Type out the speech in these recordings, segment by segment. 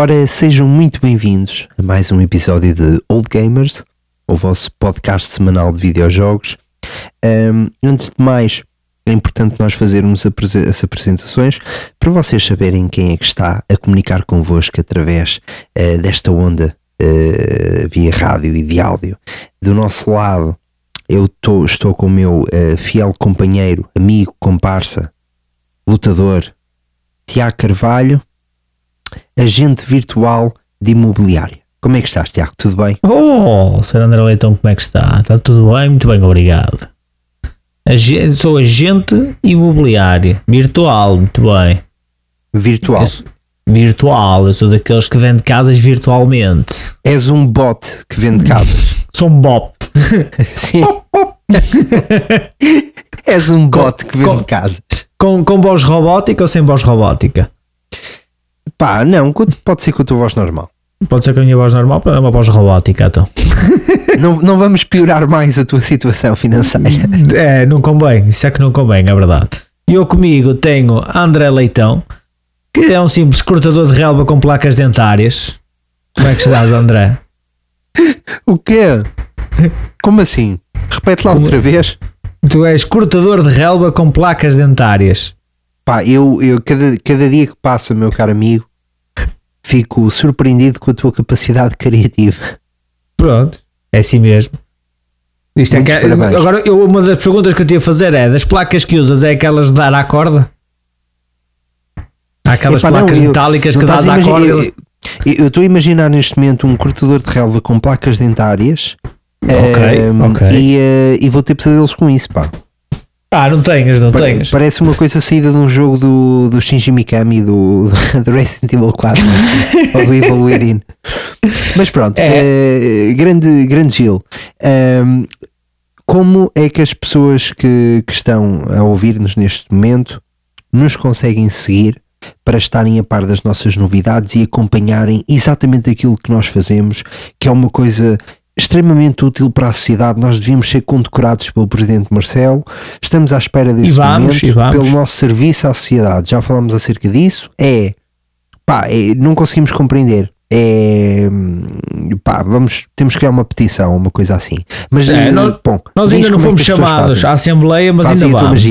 Ora, sejam muito bem-vindos a mais um episódio de Old Gamers, o vosso podcast semanal de videojogos. Um, antes de mais, é importante nós fazermos as apresentações para vocês saberem quem é que está a comunicar convosco através uh, desta onda uh, via rádio e de áudio. Do nosso lado, eu tô, estou com o meu uh, fiel companheiro, amigo, comparsa, lutador, Tiago Carvalho, agente virtual de imobiliária. Como é que estás, Tiago? Tudo bem? Oh, Sr. André Leitão, como é que está? Está tudo bem? Muito bem, obrigado. Agente, sou agente imobiliário, virtual, muito bem. Virtual? Eu, virtual, eu sou daqueles que vende casas virtualmente. És um bot que vende casas? sou um bot. Sim. És um bot que vende com, casas. Com, com voz robótica ou sem voz robótica? Pá, não, pode ser com a tua voz normal. Pode ser com a minha voz normal, é uma voz robótica, então. não, não vamos piorar mais a tua situação financeira. É, não convém, isso é que não convém, é verdade. Eu comigo tenho André Leitão, que é um simples cortador de relva com placas dentárias. Como é que estás, André? o quê? Como assim? Repete lá Como... outra vez. Tu és cortador de relva com placas dentárias. Pá, eu, eu cada, cada dia que passa, meu caro amigo, fico surpreendido com a tua capacidade criativa. Pronto, é assim mesmo. Isto é que, é- agora, eu, uma das perguntas que eu tinha a fazer é: das placas que usas, é aquelas de dar à corda? Há aquelas Epá, placas não, metálicas que dás à corda? Eu estou a imaginar neste momento um cortador de relva com placas dentárias okay, um, ehm, okay. E, uh, e vou ter pesadelos com isso, pá. Ah, não tenhas, não Pare tenhas. Parece uma coisa saída de um jogo do, do Shinji Mikami do, do Resident Evil 4 ou do Evil Within. Mas pronto, é. uh, grande, grande Gil. Um, como é que as pessoas que, que estão a ouvir-nos neste momento nos conseguem seguir para estarem a par das nossas novidades e acompanharem exatamente aquilo que nós fazemos, que é uma coisa extremamente útil para a sociedade. Nós devíamos ser condecorados pelo Presidente Marcelo. Estamos à espera desse vamos, momento pelo nosso serviço à sociedade. Já falamos acerca disso. É, pá, é, não conseguimos compreender. É, pá, vamos, temos que criar uma petição, uma coisa assim. Mas, é, eh, nós, bom, nós ainda não é fomos chamados à Assembleia, mas ainda vamos.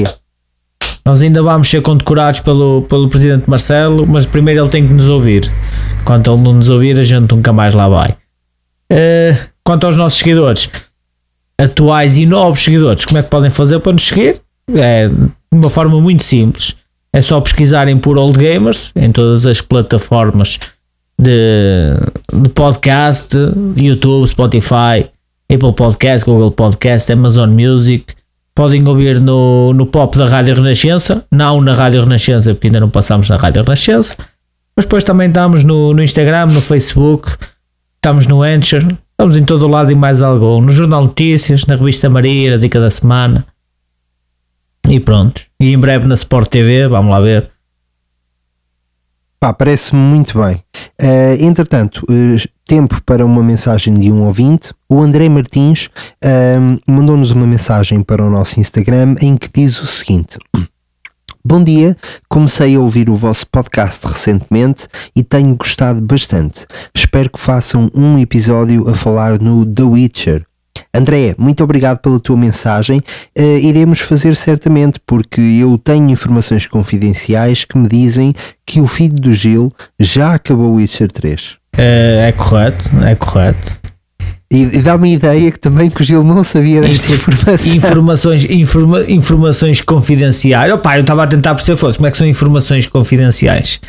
Nós ainda vamos ser condecorados pelo, pelo Presidente Marcelo, mas primeiro ele tem que nos ouvir. Enquanto ele não nos ouvir, a gente nunca mais lá vai. Uh, Quanto aos nossos seguidores, atuais e novos seguidores, como é que podem fazer para nos seguir? É de uma forma muito simples. É só pesquisarem por Old Gamers em todas as plataformas de, de podcast, YouTube, Spotify, Apple Podcast, Google Podcast, Amazon Music. Podem ouvir no, no pop da Rádio Renascença, não na Rádio Renascença, porque ainda não passamos na Rádio Renascença. Mas depois também estamos no, no Instagram, no Facebook, estamos no Anchor, Estamos em todo o lado e mais algum. No Jornal Notícias, na Revista Maria, na Dica da Semana. E pronto. E em breve na Sport TV, vamos lá ver. Pá, parece-me muito bem. Uh, entretanto, uh, tempo para uma mensagem de um ouvinte. O André Martins uh, mandou-nos uma mensagem para o nosso Instagram em que diz o seguinte. Bom dia, comecei a ouvir o vosso podcast recentemente e tenho gostado bastante. Espero que façam um episódio a falar no The Witcher. André, muito obrigado pela tua mensagem. Uh, iremos fazer certamente, porque eu tenho informações confidenciais que me dizem que o filho do Gil já acabou o Witcher 3. É, é correto, é correto. E, e dá-me a ideia que também que o Gil não sabia desta informação. Informações, informa, informações confidenciais. Opa, eu estava a tentar perceber fosse, como é que são informações confidenciais.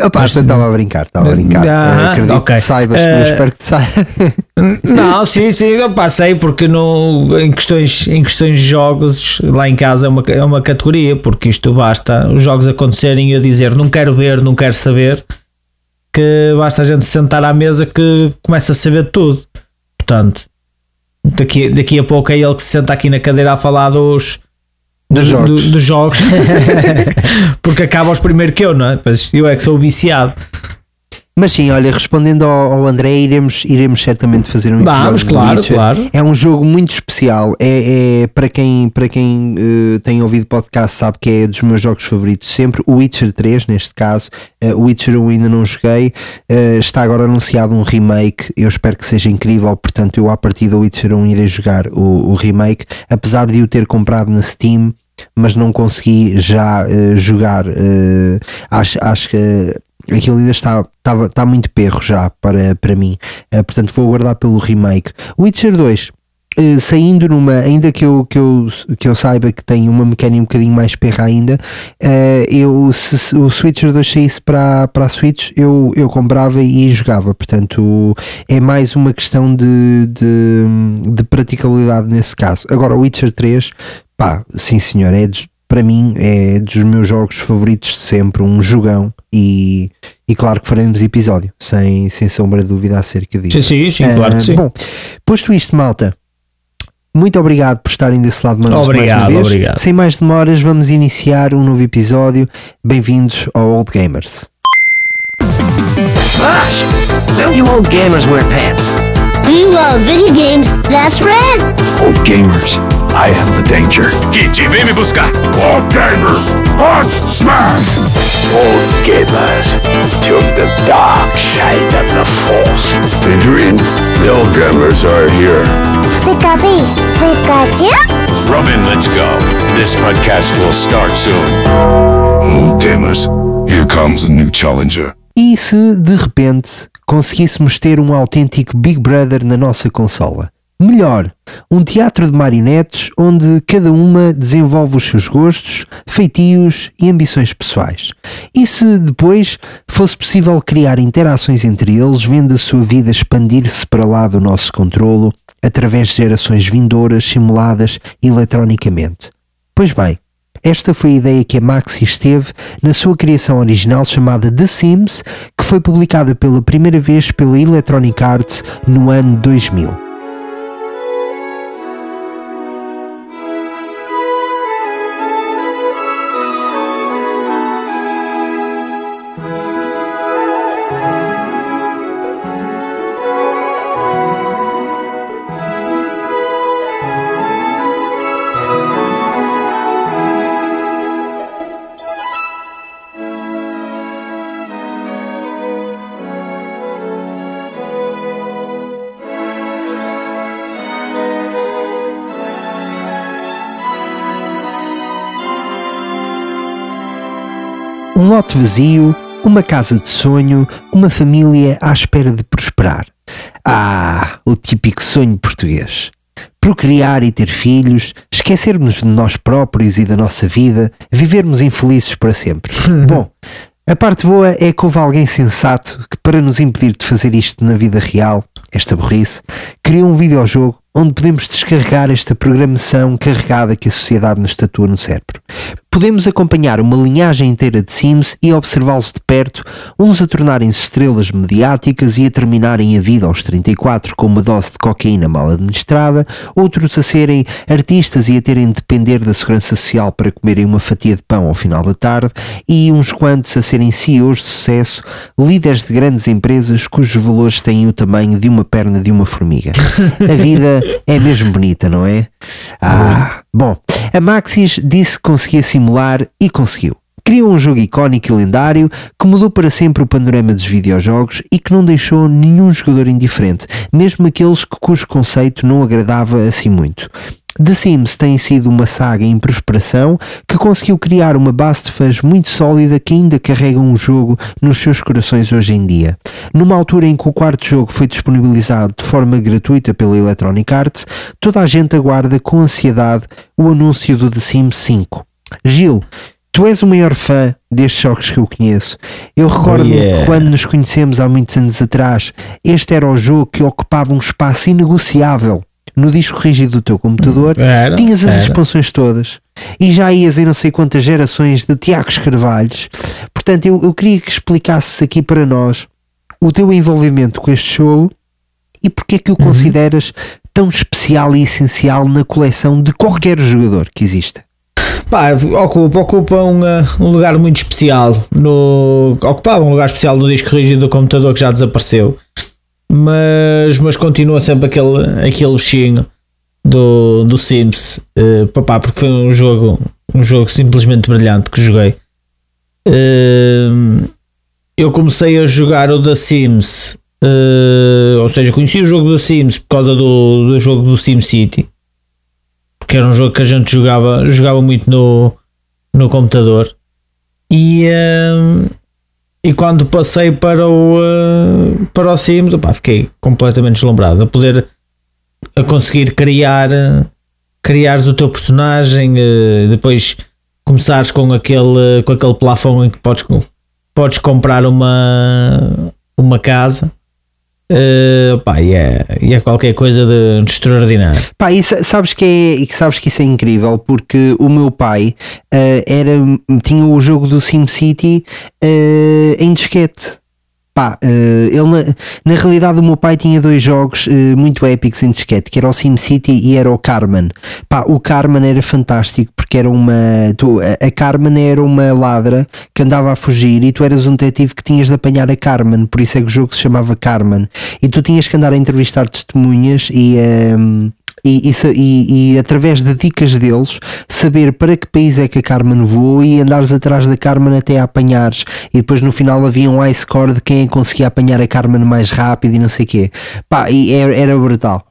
Opa, Mas, estava a brincar, estava a brincar. Ah, acredito okay. que saibas, uh, espero que te saiba. Não, sim, sim, opa, sei, porque no, em, questões, em questões de jogos, lá em casa é uma, é uma categoria, porque isto basta os jogos acontecerem e eu dizer não quero ver, não quero saber, que basta a gente sentar à mesa que começa a saber tudo. Portanto, daqui, daqui a pouco é ele que se senta aqui na cadeira a falar dos, dos do, jogos, do, dos jogos. porque acaba os primeiro que eu, não é? Pois eu é que sou viciado. Mas sim, olha, respondendo ao, ao, André, iremos, iremos certamente fazer um Vamos, claro, claro. É um jogo muito especial. É, é para quem, para quem uh, tem ouvido podcast, sabe que é dos meus jogos favoritos sempre. O Witcher 3, neste caso. Uh, o Witcher 1 ainda não joguei. Uh, está agora anunciado um remake. Eu espero que seja incrível. Portanto, eu, a partir do Witcher 1, irei jogar o, o remake. Apesar de o ter comprado na Steam mas não consegui já uh, jogar. Uh, acho, acho que aquilo ainda está, está, está muito perro já para, para mim. Uh, portanto, vou aguardar pelo remake. Witcher 2. Uh, saindo numa, ainda que eu, que, eu, que eu saiba que tem uma mecânica um bocadinho mais perra ainda, uh, eu, se, se o Switcher 2 saísse para, para a Switch, eu, eu comprava e jogava. Portanto, é mais uma questão de, de, de praticabilidade nesse caso. Agora, o Witcher 3, pá, sim senhor, é dos, para mim é dos meus jogos favoritos de sempre, um jogão e, e claro que faremos episódio, sem, sem sombra de dúvida acerca disso. Sim, sim, sim uh, claro que sim. Bom, posto isto, malta, muito obrigado por estarem desse lado de obrigado, mais uma vez. Obrigado. Sem mais demoras, vamos iniciar um novo episódio. Bem-vindos ao Old Gamers. Gosh, don't you old gamers wear pants? We love video games, that's right. Old gamers. I am the danger. Kit, vem me buscar. All gamers, hot smash! All gamers, to the dark side of the force. Adrian, the old gamers are here. Pikachu, Pikachu? Robin, let's go. This podcast will start soon. Old gamers, here comes a new challenger. E se de repente conseguíssemos ter um autêntico Big Brother na nossa consola? Melhor, um teatro de marionetes onde cada uma desenvolve os seus gostos, feitios e ambições pessoais. E se depois fosse possível criar interações entre eles, vendo a sua vida expandir-se para lá do nosso controlo, através de gerações vindouras simuladas eletronicamente? Pois bem, esta foi a ideia que a Maxis teve na sua criação original chamada The Sims, que foi publicada pela primeira vez pela Electronic Arts no ano 2000. Lote vazio, uma casa de sonho, uma família à espera de prosperar. Ah, o típico sonho português. Procriar e ter filhos, esquecermos de nós próprios e da nossa vida, vivermos infelizes para sempre. Bom, a parte boa é que houve alguém sensato que, para nos impedir de fazer isto na vida real, esta burrice, criou um videojogo onde podemos descarregar esta programação carregada que a sociedade nos tatua no cérebro. Podemos acompanhar uma linhagem inteira de Sims e observá-los de perto, uns a tornarem-se estrelas mediáticas e a terminarem a vida aos 34 com uma dose de cocaína mal administrada, outros a serem artistas e a terem de depender da segurança social para comerem uma fatia de pão ao final da tarde, e uns quantos a serem CEOs de sucesso, líderes de grandes empresas cujos valores têm o tamanho de uma perna de uma formiga. A vida é mesmo bonita, não é? Ah, bom, a Maxis disse que conseguia simular e conseguiu. Criou um jogo icónico e lendário que mudou para sempre o panorama dos videojogos e que não deixou nenhum jogador indiferente, mesmo aqueles cujo conceito não agradava assim muito. The Sims tem sido uma saga em prosperação que conseguiu criar uma base de fãs muito sólida que ainda carrega um jogo nos seus corações hoje em dia. Numa altura em que o quarto jogo foi disponibilizado de forma gratuita pela Electronic Arts, toda a gente aguarda com ansiedade o anúncio do The Sims 5. Gil, Tu és o maior fã destes jogos que eu conheço. Eu recordo-me oh, yeah. que quando nos conhecemos há muitos anos atrás, este era o jogo que ocupava um espaço inegociável no disco rígido do teu computador, era, tinhas as era. expansões todas e já ias em não sei quantas gerações de Tiago Carvalhos. Portanto, eu, eu queria que explicasses aqui para nós o teu envolvimento com este show e porque é que o uhum. consideras tão especial e essencial na coleção de qualquer jogador que exista. Pá, ocupa, ocupa um, uh, um lugar muito especial no. Ocupava um lugar especial no disco rígido do computador que já desapareceu. Mas, mas continua sempre aquele, aquele bichinho do, do Sims. Uh, papá, porque foi um jogo, um jogo simplesmente brilhante que joguei. Uh, eu comecei a jogar o The Sims, uh, ou seja, conheci o jogo do Sims por causa do, do jogo do SimCity, porque era um jogo que a gente jogava, jogava muito no, no computador. E, e quando passei para o, uh, para o Sims, fiquei completamente deslumbrado a poder a conseguir criar criares o teu personagem, depois começares com aquele, com aquele plafond em que podes, podes comprar uma, uma casa. Uh, pá, e, é, e é qualquer coisa de, de extraordinário. Pá, e sabes que, é, sabes que isso é incrível porque o meu pai uh, era, tinha o jogo do SimCity uh, em disquete. Pá, uh, ele na, na, realidade o meu pai tinha dois jogos uh, muito épicos em disquete, que era o SimCity e era o Carmen. Pá, o Carmen era fantástico porque era uma. Tu, a, Carmen era uma ladra que andava a fugir e tu eras um detetive que tinhas de apanhar a Carmen, por isso é que o jogo se chamava Carmen. E tu tinhas que andar a entrevistar testemunhas e. Um, e, e, e, através de dicas deles saber para que país é que a Carmen voou e andares atrás da Carmen até a apanhares. E depois no final havia um high score de quem conseguia apanhar a Carmen mais rápido e não sei o quê. Pá, e era, era brutal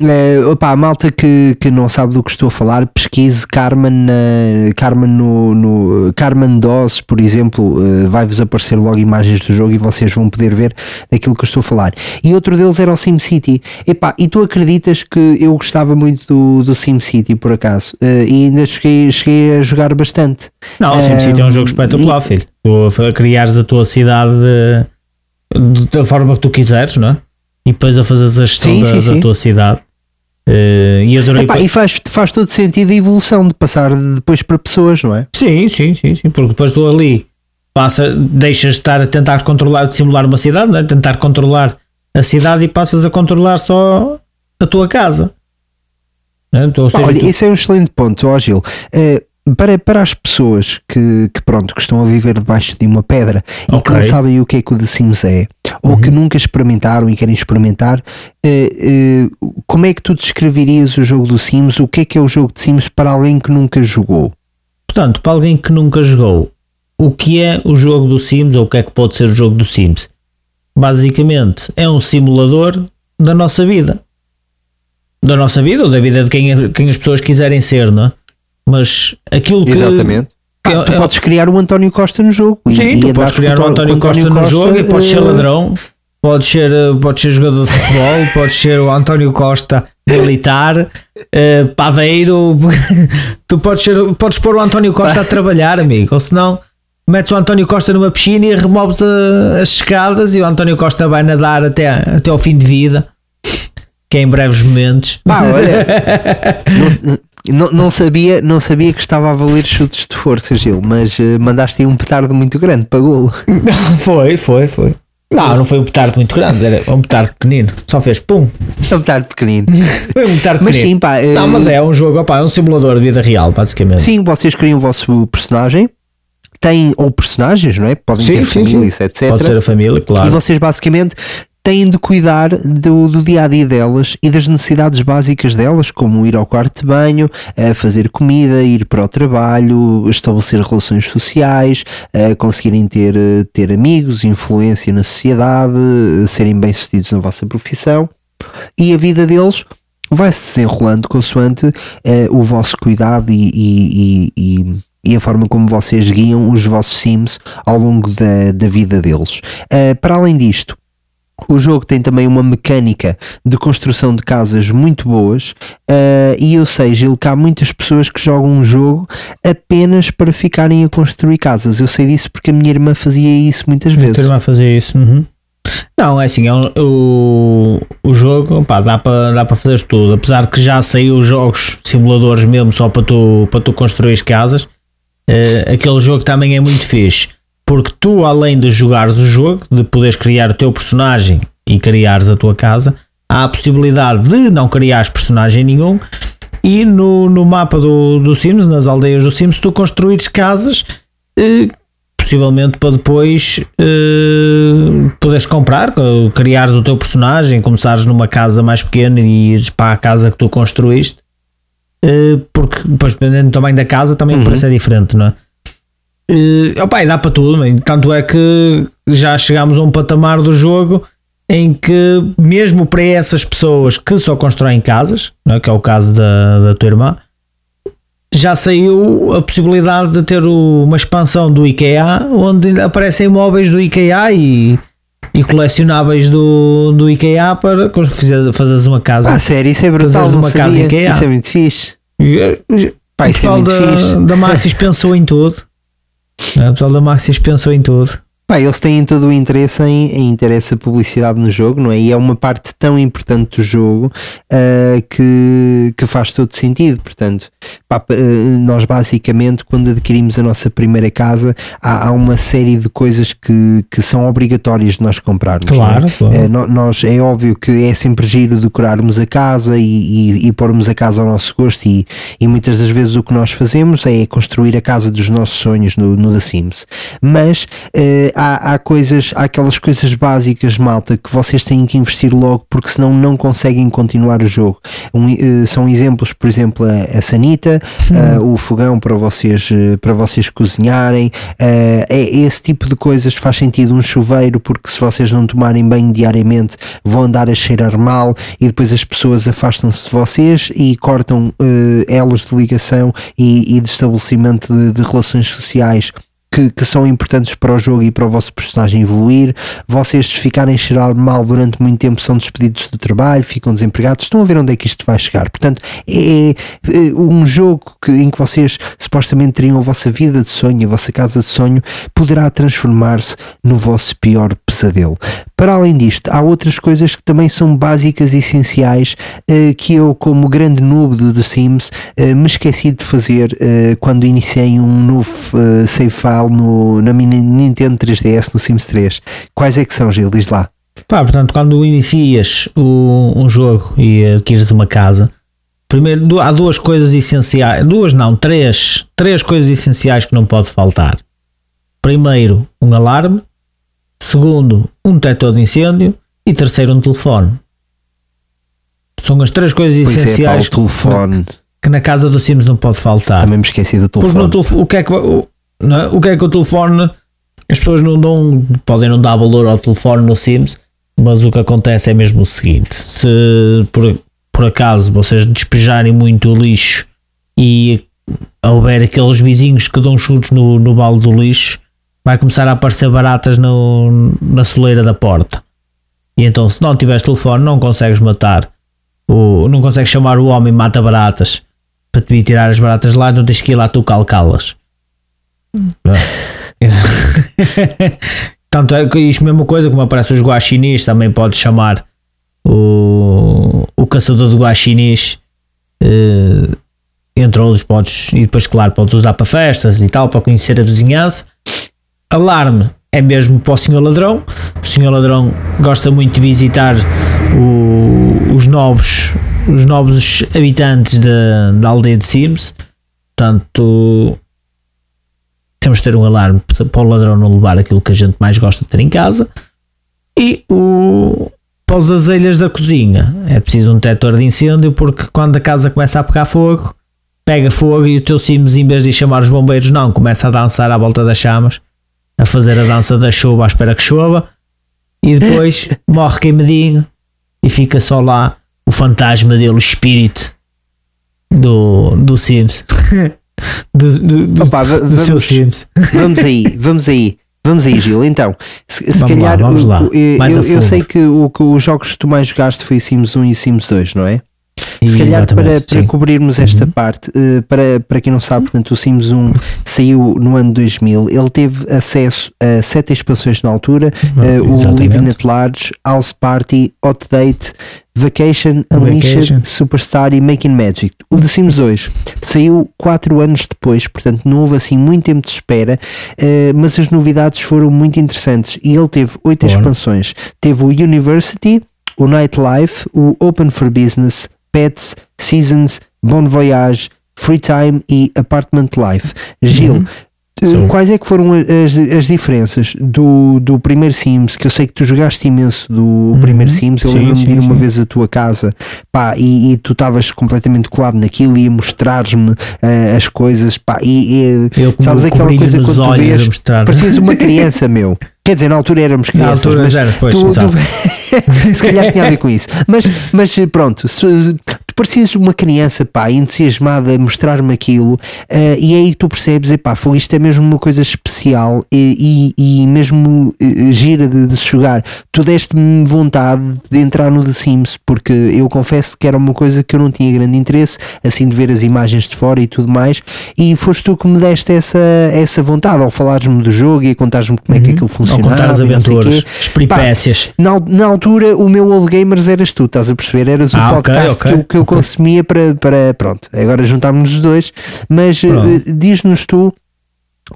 Uh, opa, a malta que, que não sabe do que estou a falar, pesquise Carmen, uh, Carmen no, no Carmen DOS, por exemplo, uh, vai-vos aparecer logo imagens do jogo e vocês vão poder ver daquilo que eu estou a falar. E outro deles era o SimCity. Epá, e tu acreditas que eu gostava muito do, do SimCity, por acaso? Uh, e ainda cheguei, cheguei a jogar bastante. Não, o SimCity é um jogo espetacular, e... filho. Tu a criares a tua cidade de, da forma que tu quiseres, não é? E depois a fazeres a gestão sim, da, sim, da sim. tua cidade Uh, e adorei. Epá, e faz, faz todo sentido a evolução de passar depois para pessoas, não é? Sim, sim, sim, sim porque depois tu ali passa, deixas de estar a tentar controlar, de simular uma cidade, não é? tentar controlar a cidade e passas a controlar só a tua casa. É? Então, seja, Olha, tu... esse é um excelente ponto, ó Gil. Uh, para, para as pessoas que, que, pronto, que estão a viver debaixo de uma pedra e okay. que não sabem o que é que o The Sims é, ou uhum. que nunca experimentaram e querem experimentar, uh, uh, como é que tu descreverias o jogo do Sims? O que é que é o jogo de Sims para alguém que nunca jogou? Portanto, para alguém que nunca jogou, o que é o jogo do Sims ou o que é que pode ser o jogo do Sims? Basicamente, é um simulador da nossa vida. Da nossa vida ou da vida de quem, quem as pessoas quiserem ser, não é? Mas aquilo que. Exatamente. Que ah, tu é, podes criar o António Costa no jogo. Sim, e tu podes criar o António, António Costa, Costa, no jogo e podes ser eh, ladrão, podes ser, eh, podes ser jogador de futebol, podes ser o António Costa militar, uh, padeiro. tu podes, ser, podes pôr o António Costa a trabalhar, amigo, ou senão metes o António Costa numa piscina e removes a, as escadas e o António Costa vai nadar até, até ao fim de vida. Que é em breves momentos. Pá, olha, Não, não, sabia, não sabia que estava a valer chutes de força, Gil, mas uh, mandaste aí um petardo muito grande para golo. foi, foi, foi. Não, não foi um petardo muito grande, era um petardo pequenino. Só fez pum. É um petardo pequenino. foi um petardo mas pequenino. Sim, pá, uh... Não, mas é um jogo, opa, é um simulador de vida real, basicamente. Sim, vocês criam o vosso personagem. Têm, ou personagens, não é? Podem sim, ter sim, família, sim. etc. Pode ser a família, claro. E vocês basicamente têm de cuidar do, do, dia a dia delas e das necessidades básicas delas, como ir ao quarto de banho, fazer comida, ir para o trabalho, estabelecer relações sociais, conseguirem ter, ter amigos, influência na sociedade, serem bem-sucedidos na vossa profissão e a vida deles vai se desenrolando consoante uh, o vosso cuidado e, e, e, e, a forma como vocês guiam os vossos sims ao longo da, da vida deles. Uh, para além disto, o jogo tem também uma mecânica de construção de casas muito boas uh, e ou seja, ele cá há muitas pessoas que jogam um jogo apenas para ficarem a construir casas. Eu sei disso porque a minha irmã fazia isso muitas vezes. A minha irmã fazia isso. Uhum. Não, é assim, é um, o, o jogo pá, dá para dá fazer tudo. Apesar de que já saiu jogos simuladores mesmo só para tu, para tu construir casas, uh, aquele jogo também é muito fixe porque tu, além de jogares o jogo, de poderes criar o teu personagem e criares a tua casa, há a possibilidade de não criares personagem nenhum e no, no mapa do, do Sims, nas aldeias do Sims, tu construires casas eh, possivelmente para depois uh, poderes comprar, criares o teu personagem, começares numa casa mais pequena e ires para a casa que tu construíste, uh, porque depois dependendo do tamanho da casa também uhum. o preço é diferente, não é? Uh, opa, e dá para tudo, tanto é que já chegámos a um patamar do jogo em que mesmo para essas pessoas que só constroem casas, é? que é o caso da, da tua irmã, já saiu a possibilidade de ter uma expansão do IKEA onde aparecem móveis do IKEA e, e colecionáveis do, do IKEA para fazeres uma casa. Ah, sério, isso é brutal. Uma casa IKEA. Isso é muito fixe. Eh, Pá, o é pessoal é da, fixe. da Maxis pensou em tudo. O pessoal da Maxis pensou em tudo. Pá, eles têm todo o interesse em, em ter essa publicidade no jogo, não é? E é uma parte tão importante do jogo uh, que, que faz todo sentido. Portanto, pá, uh, nós basicamente, quando adquirimos a nossa primeira casa, há, há, uma série de coisas que, que são obrigatórias de nós comprarmos. É? Claro, é? claro. Uh, nós, é óbvio que é sempre giro decorarmos a casa e, e, e pormos a casa ao nosso gosto, e, e muitas das vezes o que nós fazemos é construir a casa dos nossos sonhos no, no The Sims. Mas há, há coisas, há aquelas coisas básicas, malta, que vocês têm que investir logo porque senão não conseguem continuar o jogo. Um, uh, são exemplos, por exemplo, a, a sanita, uh, o fogão para vocês, uh, para vocês cozinharem, é esse tipo de coisas faz sentido. Um chuveiro, porque se vocês não tomarem banho diariamente vão andar a cheirar mal e depois as pessoas afastam-se de vocês e cortam elos de ligação e, e de estabelecimento de, de relações sociais que, que, são importantes para o jogo e para o vosso personagem evoluir. Vocês ficarem a cheirar mal durante muito tempo são despedidos do trabalho, ficam desempregados. Estão a ver onde é que isto vai chegar. Portanto, é, é um jogo que, em que vocês supostamente teriam a vossa vida de sonho, a vossa casa de sonho, poderá transformar-se no vosso pior pesadelo. Para além disto, há outras coisas que também são básicas e essenciais uh, que eu, como grande noob do The Sims, uh, me esqueci de fazer uh, quando iniciei um novo save file no, na minha Nintendo 3DS no Sims 3. Quais é que são, Gil? Diz lá. Pá, portanto, quando inicias o, um jogo e adquires uma casa, primeiro há duas coisas essenciais, duas não, três, três coisas essenciais que não pode faltar. Primeiro, um alarme segundo, um detector de incêndio e terceiro, um telefone. São as três coisas pois essenciais é, pá. Que, que, na casa do Sims não pode faltar. Também me esqueci do telefone. Porque no, o, que é que, o, é? o que é que o telefone as pessoas não podem não dar valor ao telefone no Sims, mas o que acontece é mesmo o seguinte: se por, por acaso vocês despejarem muito lixo e houver aqueles vizinhos que dão chutes no, no balde do lixo, vai começar a aparecer baratas no, na soleira da porta. E então, se não tiveres telefone, não consegues matar, o, não consegues chamar o homem mata baratas para te vir tirar as baratas lá, não tens que ir lá tu calcá-las. Tanto é que isto mesma coisa, como aparece os guaxinins, também podes chamar o, o caçador de guaxinins. Uh, entre outros, podes, e depois, claro, podes usar para festas e tal, para conhecer a vizinhança. Alarme é mesmo para o senhor ladrão. O senhor ladrão gosta muito de visitar o, os novos os novos habitantes da, da aldeia de Sims. Portanto, temos de ter um alarme para o ladrão não levar aquilo que a gente mais gosta de ter em casa. E o, para os azelhas da cozinha é preciso um detector de incêndio porque quando a casa começa a pegar fogo, pega fogo e o teu Sims, em vez de chamar os bombeiros, não, começa a dançar à volta das chamas a fazer a dança da chuva à espera que chova e depois morre queimadinho e fica só lá o fantasma dele, o espírito do, do Sims. do, do, do, Opa, do vamos, seu Sims. Vamos aí, vamos aí. Vamos aí, Gil. Então, se, se vamos calhar, lá, vamos lá. eu, eu, sei que, o, que os jogos que tu mais jogaste foi Sims 1 e Sims 2, não é? Se calhar para, para cobrirmos esta uhum. parte, uh, para, para quem não sabe, portanto, o Sims 1 saiu no ano 2000, ele teve acesso a sete expansões na altura, uh, o Living at Large, House Party, Hot Date, Vacation, Unleashed. Superstar e Making Magic. O The Sims 2 saiu 4 anos depois, portanto não houve assim muito tempo de espera, uh, mas as novidades foram muito interessantes e ele teve 8 expansões. Teve o University, o Nightlife, o Open for Business, Pets, Seasons, Bon Voyage, Free Time e Apartment Life. Gil, uhum. Uh, quais é que foram as, as diferenças do, do primeiro Sims? Que eu sei que tu jogaste imenso do uhum. primeiro Sims. Eu lembro-me de ir uma vez à tua casa pá, e, e tu estavas completamente colado naquilo e a mostrar-me uh, as coisas. Pá, e, e eu, sabes aquela coisa quando tu vês, parecias uma criança, meu. Quer dizer, na altura éramos crianças. Na altura já éramos, pois, tu, tu, se calhar tinha a ver com isso. Mas, mas pronto, se, tu parecias uma criança, pá, entusiasmada a mostrar-me aquilo, uh, e aí tu percebes, epá, foi, isto é mesmo uma coisa especial e, e, e mesmo uh, gira de, de se jogar. Tu deste-me vontade de entrar no The Sims, porque eu confesso que era uma coisa que eu não tinha grande interesse, assim, de ver as imagens de fora e tudo mais, e foste tu que me deste essa, essa vontade ao falares-me do jogo e contares-me como é que uhum. aquilo funciona contar as aventuras, as peripécias. na, na altura, o meu Old Gamers eras tu, estás a perceber? Eras o ah, podcast okay, okay, que, eu, que eu consumia para, para. Pronto, agora juntámos os dois, mas uh, diz-nos tu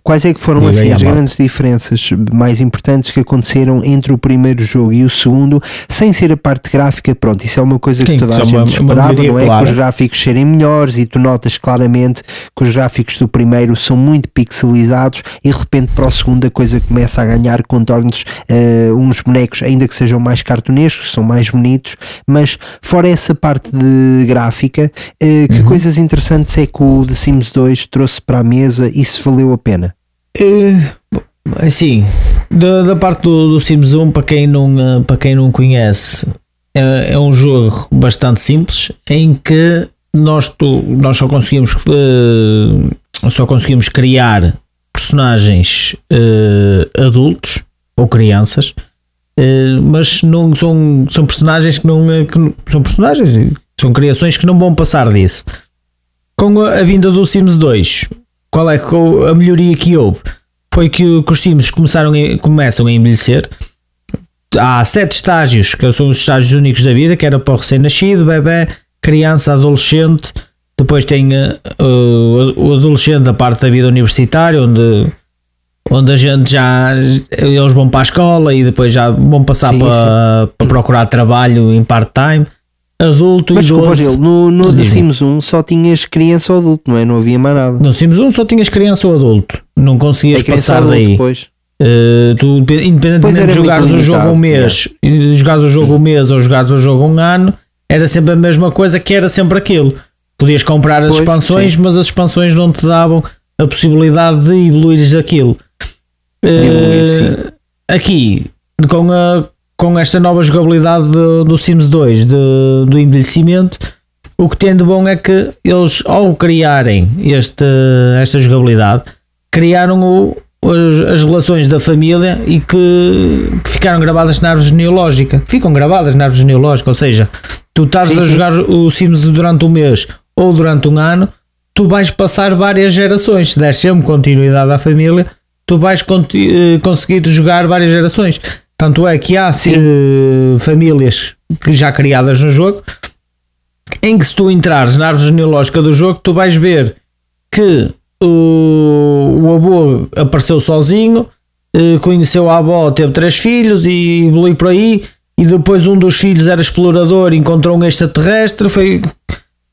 Quais é que foram assim, as grandes diferenças mais importantes que aconteceram entre o primeiro jogo e o segundo, sem ser a parte gráfica? Pronto, isso é uma coisa Sim, que toda a gente uma, esperava, uma não é? Clara. Que os gráficos serem melhores e tu notas claramente que os gráficos do primeiro são muito pixelizados e de repente para o segundo a coisa começa a ganhar contornos, uh, uns bonecos, ainda que sejam mais cartunescos, são mais bonitos, mas fora essa parte de gráfica, uh, que uhum. coisas interessantes é que o The Sims 2 trouxe para a mesa e se valeu a pena? Uh, assim, da, da parte do, do, Sims 1, para quem não, eh, para quem não conhece, é, é um jogo bastante simples em que nós, tu, nós só conseguimos uh, só conseguimos criar personagens uh, adultos ou crianças, uh, mas não são, são personagens que não, que não, são personagens, são criações que não vão passar disso. Com a, a vinda do Sims 2, qual é a melhoria que houve? Foi que, que os Sims começaram a, começam a envelhecer. Há sete estágios, que são os estágios únicos da vida, que era para o recém-nascido, bebê, criança, adolescente. Depois tem uh, o adolescente da parte da vida universitária, onde, onde a gente já eles vão para a escola e depois já vão passar sim, para, sim. para procurar trabalho em part-time adulto Mas, e idoso. Gil, no, no The Sims 1 só tinhas criança ou adulto, não é? Não havia mais nada. No Sims 1 só tinhas criança ou adulto. Não conseguias passar adulto, daí. Depois. Uh, tu, independentemente de jogares o jogo um mês, é. jogares o jogo um mês ou jogares o jogo um ano, era sempre a mesma coisa que era sempre aquilo. Podias comprar as pois, expansões, sim. mas as expansões não te davam a possibilidade de evoluires daquilo. Uh, aqui, com a, com esta nova jogabilidade do, do Sims 2 de, do envelhecimento, o que tem de bom é que eles, ao criarem este, esta jogabilidade, criaram o, as, as, relações da família e que, que, ficaram gravadas na árvore genealógica. Ficam gravadas na árvore genealógica, ou seja, tu estás sim, a jogar o Sims durante um mês ou durante um ano, tu vais passar várias gerações. Se der sempre continuidade à família, tu vais eh, conseguir jogar várias gerações. Tanto é que há uh, famílias que já criadas no jogo em que se tu entrares na árvore genealógica do jogo, tu vais ver que o, o avô apareceu sozinho, uh, conheceu a avó, teve três filhos e evoluiu por aí. E depois um dos filhos era explorador, encontrou um extraterrestre, foi,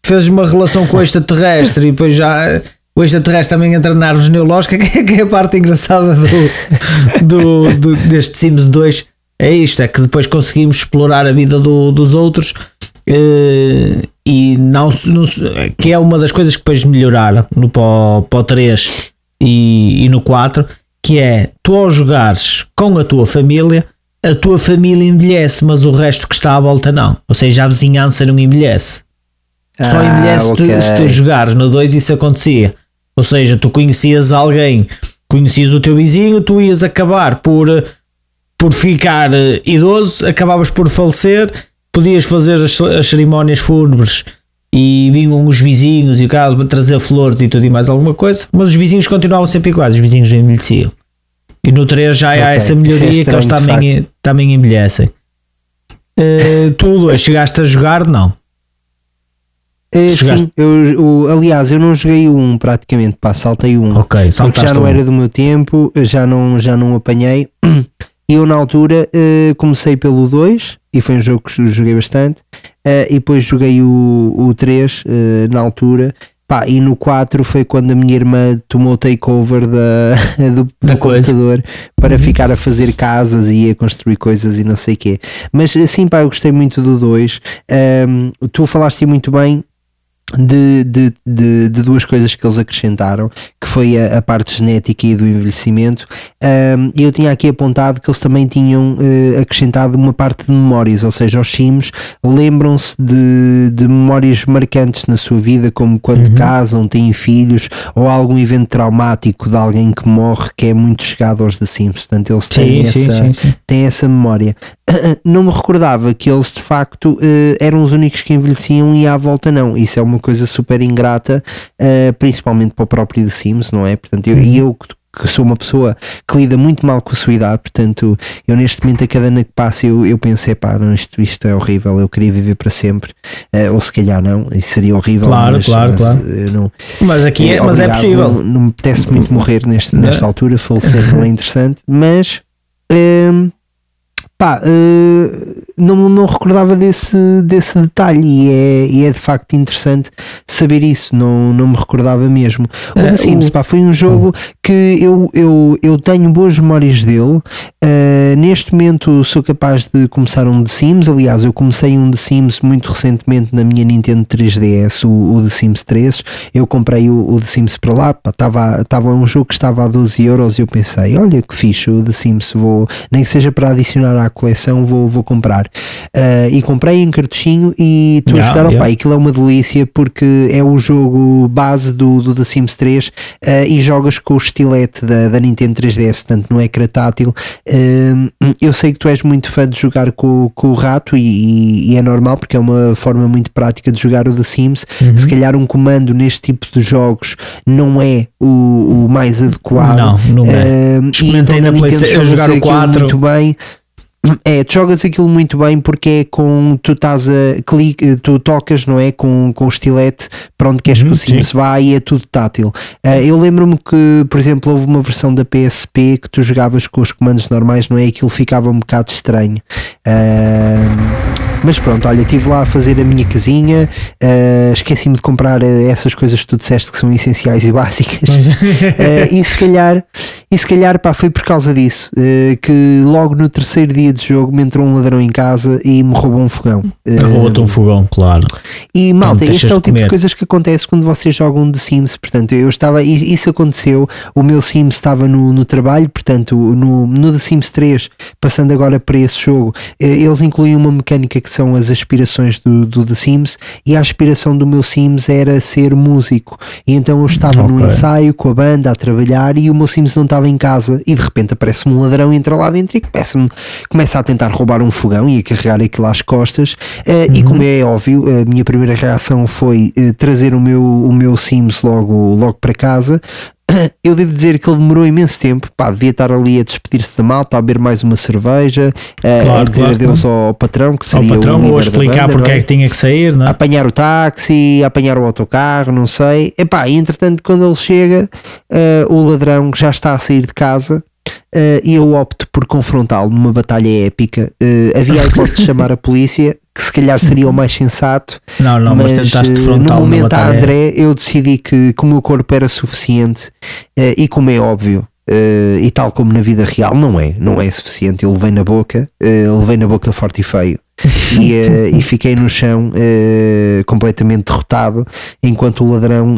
fez uma relação com o extraterrestre e depois já o extraterrestre também entra na árvore genealógica, que é a parte engraçada do, do, do, deste Sims 2. É isto, é que depois conseguimos explorar a vida do, dos outros uh, e não, não, que é uma das coisas que depois melhoraram no para, para o 3 e, e no 4, que é tu ao jogares com a tua família, a tua família envelhece, mas o resto que está à volta não. Ou seja, a vizinhança não envelhece. Só ah, envelhece okay. tu, se tu jogares no 2 isso acontecia. Ou seja, tu conhecias alguém, conhecias o teu vizinho, tu ias acabar por, por ficar eh, idoso, acabavas por falecer, podias fazer as, as cerimónias fúnebres e vinham os vizinhos e o cara trazer flores e tudo e mais alguma coisa, mas os vizinhos continuavam sempre iguais, os vizinhos envelheciam. E no 3 já okay. há essa melhoria que eles também, também envelhecem. Uh, tu chegaste a jogar? Não. É, sim, eu, o, aliás, eu não joguei o 1 praticamente, pá, saltei o 1. Ok, porque já não era do meu tempo, já não, já não apanhei. E eu na altura uh, comecei pelo 2 e foi um jogo que joguei bastante. e depois joguei o, o 3 na altura Pá, e no 4 foi quando a minha irmã tomou o takeover da, do, da do computador para uhum. ficar a fazer casas e a construir coisas e não sei o quê. Mas assim, pá, eu gostei muito do 2. Um, tu falaste muito bem de, de, de, de, duas coisas que eles acrescentaram, que foi a, a parte genética e do envelhecimento. Um, eu tinha aqui apontado que eles também tinham uh, acrescentado uma parte de memórias, ou seja, os Sims lembram-se de, de memórias marcantes na sua vida, como quando uhum. casam, têm filhos, ou algum evento traumático de alguém que morre que é muito chegado aos The Sims. Portanto, eles têm, sim, essa, sim, sim, têm essa memória. Não me recordava que eles de facto uh, eram os únicos que envelheciam e à volta não. Isso é uma coisa super ingrata, uh, principalmente para o próprio The Sims, não é? Portanto, eu, uhum. eu que sou uma pessoa que lida muito mal com a sua idade, portanto, eu neste momento, a cada ano que passa, eu, eu pensei, pá, não, isto, isto é horrível, eu queria viver para sempre, uh, ou se calhar não, isso seria horrível. Claro, mas, claro, mas, claro. Não, mas aqui é, mas é possível. Não, não me apetece muito morrer neste, nesta altura, falecer não é interessante, mas. Ehm, Pá, uh, não, não recordava desse, desse detalhe e é, e é de facto interessante saber isso, não, não me recordava mesmo. O The Sims, pá, foi um jogo que eu, eu, eu tenho boas memórias dele. Uh, neste momento sou capaz de começar um The Sims. Aliás, eu comecei um The Sims muito recentemente na minha Nintendo 3DS, o, o The Sims 3. Eu comprei o, o The Sims para lá, estava um jogo que estava a 12 euros e eu pensei, olha que fixe, o The Sims, vou, nem que seja para adicionar à coleção, vou, vou comprar. Uh, e comprei em cartuchinho e estou yeah, a jogar, yeah. opa, aquilo é uma delícia porque é o jogo base do, do The Sims 3 uh, ah, e jogas com o estilete da, da Nintendo 3DS, portanto não é cretátil. Uh, eu sei que tu és muito fã de jogar com, com o rato e, e, é normal porque é uma forma muito prática de jogar o The Sims. Uhum. Se calhar um comando neste tipo de jogos não é o, o mais adequado. Não, não é. Uh, Experimentei então, na, na PlayStation jogar o 4 muito bem. É, tu jogas aquilo muito bem porque é com tu estás a clique, tu tocas, não é? Com, com o estilete para onde queres uhum, que o sim se vá e é tudo tátil. Uh, eu lembro-me que, por exemplo, houve uma versão da PSP que tu jogavas com os comandos normais, não é? Aquilo ficava um bocado estranho. Uh, mas pronto, olha, estive lá a fazer a minha casinha, uh, esqueci-me de comprar essas coisas que tu disseste que são essenciais e básicas. uh, e se calhar, e se calhar pá, foi por causa disso uh, que logo no terceiro dia de jogo me entrou um ladrão em casa e me roubou um fogão. Roubou-te um fogão, claro. E malta, este é o tipo de coisas que acontece quando vocês jogam de Sims. Portanto, eu estava, isso aconteceu, o meu Sims estava no, no trabalho, portanto, no, no The Sims 3, passando agora para esse jogo, eles incluem uma mecânica que são as aspirações do, do The Sims, e a aspiração do meu Sims era ser músico. E então eu estava okay. no ensaio com a banda a trabalhar e o meu Sims não estava em casa e de repente aparece-me um ladrão, entra lá dentro e começa, começa a tentar roubar um fogão e a carregar aquilo às costas. Uh, uhum. E como é óbvio, a minha primeira reação foi uh, trazer o meu, o meu Sims logo, logo para casa. eu devo dizer que ele demorou imenso tempo, pá, devia estar ali a despedir-se da malta, a beber mais uma cerveja, claro, a dizer claro, adeus claro. ao patrão, que seria ao patrão, ou a explicar banda, porque é? é que tinha que sair, não é? apanhar o táxi, apanhar o autocarro, não sei. Epá, e entretanto, quando ele chega, uh, o ladrão já está a sair de casa. Uh, e eu opto por confrontá-lo numa batalha épica. Uh, havia a hipótese de chamar a polícia, que se calhar seria o mais sensato. Não, não, mas, mas tentaste No momento a André, eu decidi que, que o meu corpo era suficiente uh, e como é óbvio. Uh, e tal como na vida real, não é, não é suficiente. Eu levei na boca, uh, levei na boca forte e feio. e, uh, e fiquei no chão completamente derrotado enquanto o ladrão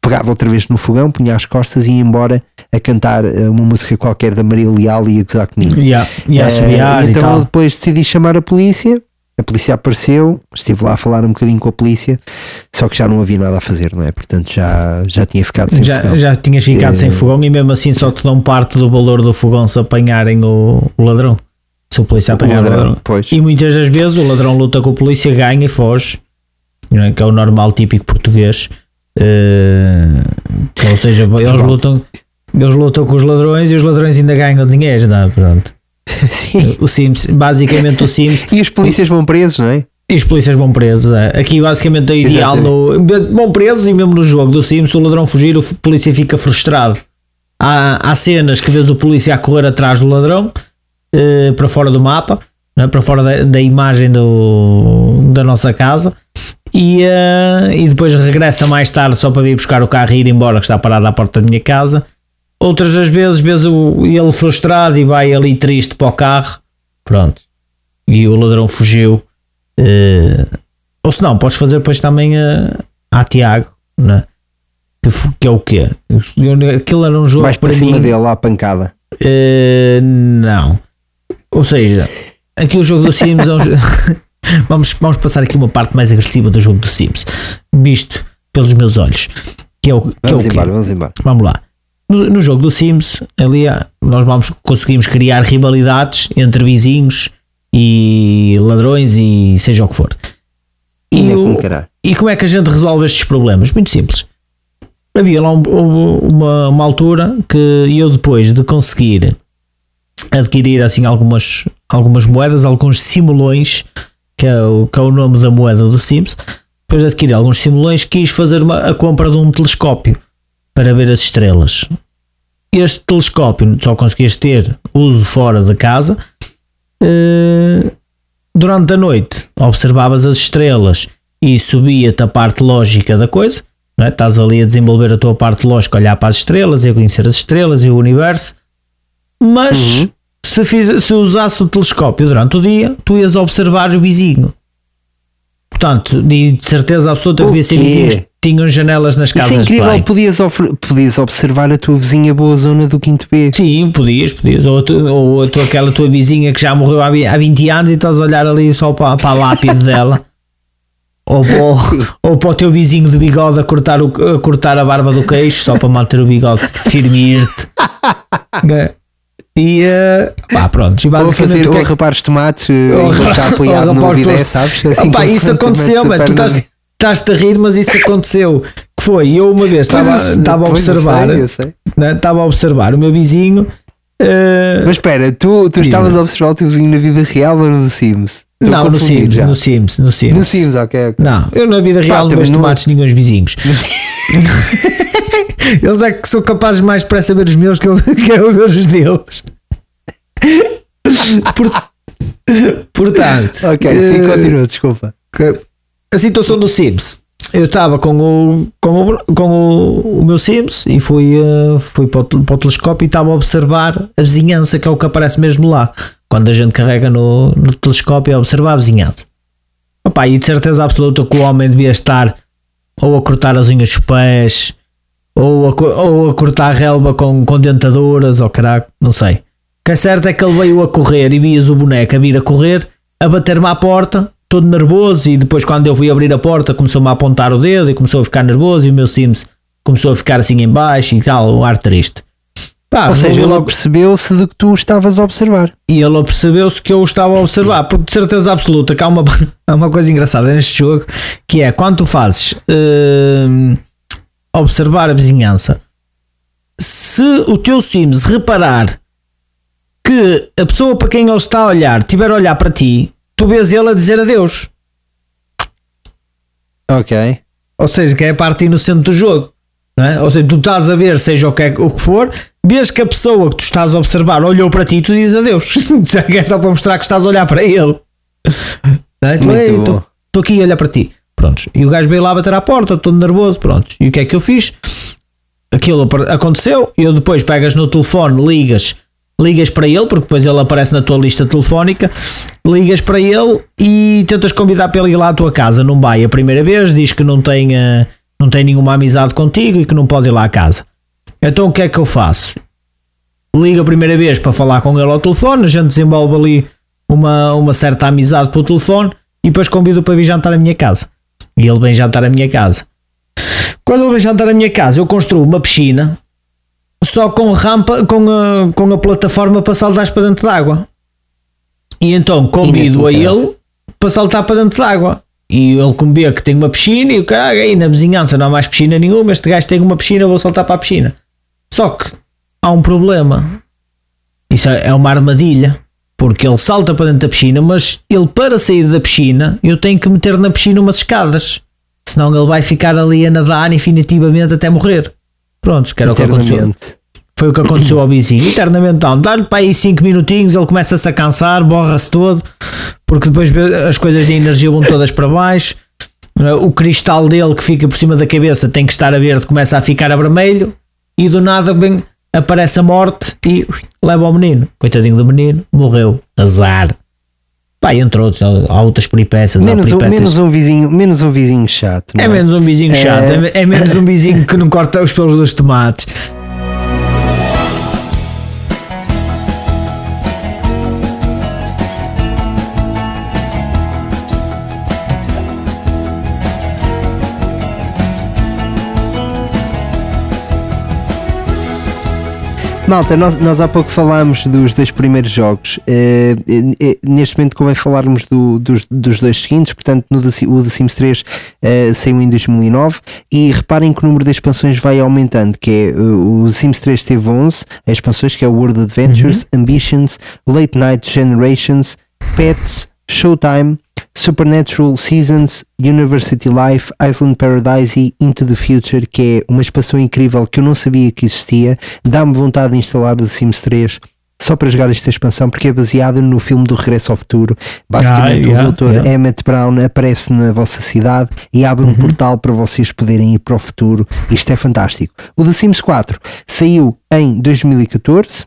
pegava outra vez no fogão, punha as costas e ia embora a cantar uma música qualquer da Maria Leal e a gozar comigo. Yeah, yeah, então depois decidi chamar a polícia a polícia apareceu, estive lá a falar um bocadinho com a polícia, só que já não havia nada a fazer, não é? Portanto, já, já tinha ficado sem já, fogão. Já tinhas ficado é... sem fogão e mesmo assim só te dão parte do valor do fogão se apanharem o, o ladrão. Se o polícia apanhar o ladrão. O ladrão. Pois. E muitas das vezes o ladrão luta com a polícia, ganha e foge, é? que é o normal típico português. Uh, ou seja, eles lutam, eles lutam com os ladrões e os ladrões ainda ganham dinheiro, não é? Pronto. Sim. O Sims, basicamente o Sims. e os polícias vão presos, não é? E os polícias vão presos. É. Aqui basicamente é ideal no. Vão presos e mesmo no jogo do Sims, o ladrão fugir, o polícia fica frustrado. Há, há cenas que vês o polícia a correr atrás do ladrão uh, para fora do mapa é? para fora da, da, imagem do, da nossa casa. E, uh, e depois regressa mais tarde só para vir buscar o carro e ir embora, que está parado à porta da minha casa. Outras das vezes, vês ele frustrado e vai ali triste para o carro. Pronto. E o ladrão fugiu. Uh, ou se não, podes fazer depois também a, a Tiago, né? que, que é o quê? Aquilo era um jogo. Mais para cima mim, dele, à pancada. Uh, não. Ou seja, aqui o jogo do Sims é um vamos, vamos passar aqui uma parte mais agressiva do jogo do Sims, visto pelos meus olhos. Que é o, que vamos é o embora, vamos embora. Vamos lá. No, no, jogo do Sims, ali nós vamos, conseguimos criar rivalidades entre vizinhos e ladrões e seja o que for. E, e, o, e como é que a gente resolve estes problemas? Muito simples. Havia lá um, uma, uma altura que eu depois de conseguir adquirir assim algumas, algumas moedas, alguns simulões, que é, o, que é o nome da moeda do Sims, depois de adquirir alguns simulões, quis fazer uma, a compra de um telescópio para ver as estrelas. Este telescópio só conseguias ter uso fora de casa. Uh, durante a noite observavas as estrelas e subia-te a parte lógica da coisa. É? Estás ali a desenvolver a tua parte lógica, olhar para as estrelas e a conhecer as estrelas e o universo. Mas uhum. se, fiz, se usasse o telescópio durante o dia, tu ias observar o vizinho. Portanto, de certeza absoluta que devia ser vizinhos que tinham janelas nas casas Isso é incrível, de podias, podias observar a tua vizinha boa zona do quinto B. Sim, podias, podias. Ou, tu, ou tu, aquela tua vizinha que já morreu há, há 20 anos e estás a olhar ali só para, para a lápide dela. Ou, ou, ou para o teu vizinho de bigode a cortar, o, a cortar a barba do queixo só para manter o bigode firme e irte. É. E uh, pá, pronto, e basicamente. Ou fazer, que... ou tomates enquanto está apoiado no bidé, sabes? Assim, Opa, isso aconteceu, mas tu estás, estás-te a rir, mas isso aconteceu. Que foi, eu uma vez estava, estava a observar, eu sei, eu sei. Né, estava a observar o meu vizinho. Uh, mas espera, tu, tu estavas a observar o teu vizinho na vida real ou no Sims? não, no Sims, no Sims, no Sims. No Sims, ok. okay. Não, eu na vida real Pá, não vejo tomates não... nenhum vizinhos. Eles é que são capazes mais para saber os meus que eu, que eu ver os deles. Por, portanto. Ok, sim, continua, desculpa. A situação do Sims. Eu estava com o, com o, com o, o meu Sims e fui, uh, fui para o, para o telescópio e estava a observar a vizinhança, que é o que aparece mesmo lá quando a gente carrega no, no telescópio a observar a vizinhança. Opa, e de certeza absoluta que o homem devia estar ou a cortar as unhas dos pés, ou a, ou a cortar a relva com, com dentaduras, ou caraca, não sei. O que é certo é que ele veio a correr e vias o boneco a vir a correr, a bater-me à porta, todo nervoso, e depois quando eu fui abrir a porta começou-me a apontar o dedo e começou a ficar nervoso, e o meu Sims começou a ficar assim em baixo e tal, um ar triste. Pá, Ou seja, ele percebeu-se de que tu estavas a observar. E ele percebeu-se que eu estava a observar, porque de certeza absoluta que há uma, há uma coisa engraçada neste jogo que é quando tu fazes uh, observar a vizinhança, se o teu Sims reparar que a pessoa para quem ele está a olhar estiver a olhar para ti, tu vês ele a dizer adeus. Ok. Ou seja, que é a parte inocente do jogo. Não é? Ou seja, tu estás a ver, seja o que, é, o que for, vês que a pessoa que tu estás a observar olhou para ti e tu dizes adeus. é só para mostrar que estás a olhar para ele. Estou aqui a olhar para ti. Prontos. E o gajo veio lá bater à porta, todo nervoso. Pronto. E o que é que eu fiz? Aquilo aconteceu. E eu depois pegas no telefone, ligas, ligas para ele, porque depois ele aparece na tua lista telefónica. Ligas para ele e tentas convidar para ele ir lá à tua casa. Não vai a primeira vez, diz que não tem, uh, não tem nenhuma amizade contigo e que não pode ir lá à casa. Então o que é que eu faço? Ligo a primeira vez para falar com ele ao telefone, a gente desenvolve ali uma, uma certa amizade pelo telefone e depois convido para vir jantar à minha casa. E ele vem jantar à minha casa. Quando ele vem jantar à minha casa, eu construo uma piscina só com rampa, com a, com a plataforma para saltar para dentro d'água. E então convido a ele para saltar para dentro d'água. E ele como vê que tem uma piscina e o cara aí na vizinhança não há mais piscina nenhuma, este gajo tem uma piscina, eu vou saltar para a piscina. Só que há um problema. Isso é, é uma armadilha. Porque ele salta para dentro da piscina, mas ele para sair da piscina, eu tenho que meter na piscina umas escadas. Senão ele vai ficar ali a nadar infinitivamente até morrer. Pronto, que era o que aconteceu. Foi o que aconteceu ao vizinho. Eternamente down. Dá-lhe para aí 5 minutinhos, ele começa-se a cansar, borra-se todo, porque depois as coisas de energia vão todas para baixo. O cristal dele que fica por cima da cabeça tem que estar a verde, começa a ficar a vermelho e do nada bem, aparece a morte e leva o menino. Coitadinho do menino, morreu. Azar. Pá, entre outros, há outras peripécias. Menos, peripécias. Um, menos, um, vizinho, menos um vizinho chato. É? é? menos um vizinho chato, é, é menos um vizinho que não corta os pelos dos tomates. Malta, nós, nós há pouco falámos dos dois primeiros jogos. Uh, uh, neste momento convém falarmos do, dos, dos dois seguintes. Portanto, no o The Sims 3 uh, saiu em 2009 e reparem que o número de expansões vai aumentando. Que é o The Sims 3 teve 11 expansões, que é o World Adventures, uhum. Ambitions, Late Night Generations, Pets, Showtime, Supernatural Seasons, University Life, Island Paradise e Into the Future, que é uma expansão incrível que eu não sabia que existia. Dá-me vontade de instalar The Sims 3 só para jogar esta expansão, porque é baseada no filme do Regresso ao Futuro. Basicamente, ah, yeah, o Dr. Yeah. Emmett Brown aparece na vossa cidade e abre uhum. um portal para vocês poderem ir para o futuro. Isto é fantástico. O The Sims 4 saiu em 2014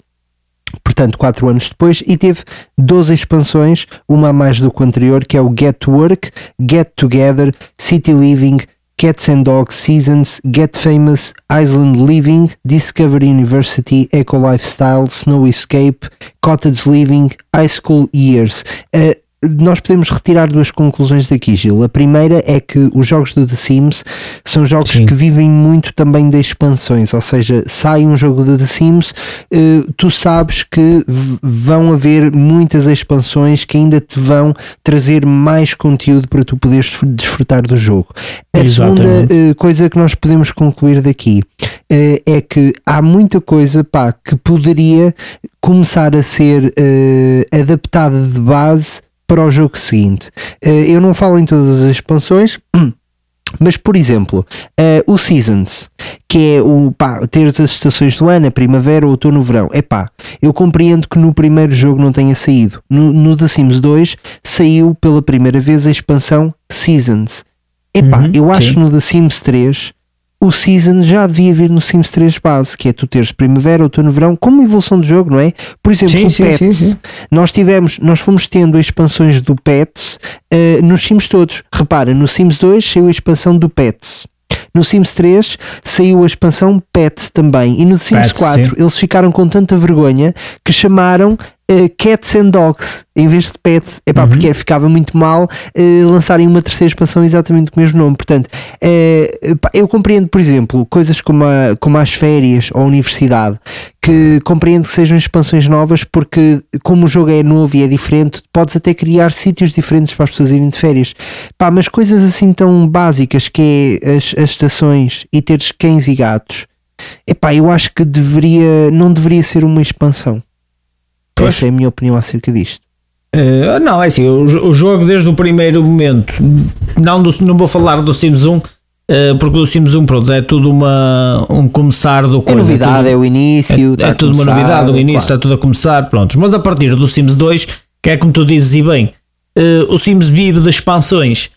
portanto, 4 anos depois, e teve 12 expansões, uma a mais do que o anterior, que é o Get Work, Get Together, City Living, Cats and Dogs Seasons, Get Famous, Island Living, Discovery University, Eco Lifestyle, Snow Escape, Cottage Living, High School Years. Uh, nós podemos retirar duas conclusões daqui, Gil. A primeira é que os jogos do The Sims são jogos Sim. que vivem muito também de expansões, ou seja, sai um jogo do The Sims, uh, tu sabes que vão haver muitas expansões que ainda te vão trazer mais conteúdo para tu poderes desfrutar do jogo. A Exatamente. segunda uh, coisa que nós podemos concluir daqui uh, é que há muita coisa pá, que poderia começar a ser adaptada de base para o jogo seguinte. Uh, eu não falo em todas as expansões. Mas, por exemplo, uh, o Seasons, que é o pá, ter as estações do ano, a primavera, outono, o verão. É pá, eu compreendo que no primeiro jogo não tenha saído. No, no The Sims 2 saiu pela primeira vez a expansão Seasons. É pá, uhum, eu acho que no The Sims 3 o Season já devia vir no Sims 3 base, que é tu teres primavera, outono, verão, como evolução do jogo, não é? Por exemplo, sim, o sim, Pets, sim, nós tivemos, nós fomos tendo expansões do Pets uh, nos Sims todos. Repara, no Sims 2 saiu a expansão do Pets. No Sims 3 saiu a expansão Pets também. E no Sims Pets, 4 sim. eles ficaram com tanta vergonha que chamaram uh, Cats and Dogs em vez de Pets, epá, uhum. porque ficava muito mal uh, lançarem uma terceira expansão exatamente com o mesmo nome. Portanto, uh, eu compreendo, por exemplo, coisas como, a, como as férias ou a universidade, que compreendo que sejam expansões novas, porque como o jogo é novo e é diferente, podes até criar sítios diferentes para as pessoas irem de férias. Pá, mas coisas assim tão básicas que é as, as estações e teres cães e gatos. Epá, eu acho que deveria, não deveria ser uma expansão. Pois. Essa é a minha opinião acerca disto. Uh, não, é assim, o, o, jogo desde o primeiro momento, não, do, não vou falar do Sims 1, uh, eh, porque do Sims 1 pronto, é tudo uma, um começar do coisa. É novidade, é, tudo, é o início. É, é tudo começar, uma novidade, o início, claro. está tudo a começar, pronto. Mas a partir do Sims 2, que é como tu dizes e bem, uh, o Sims vive de expansões.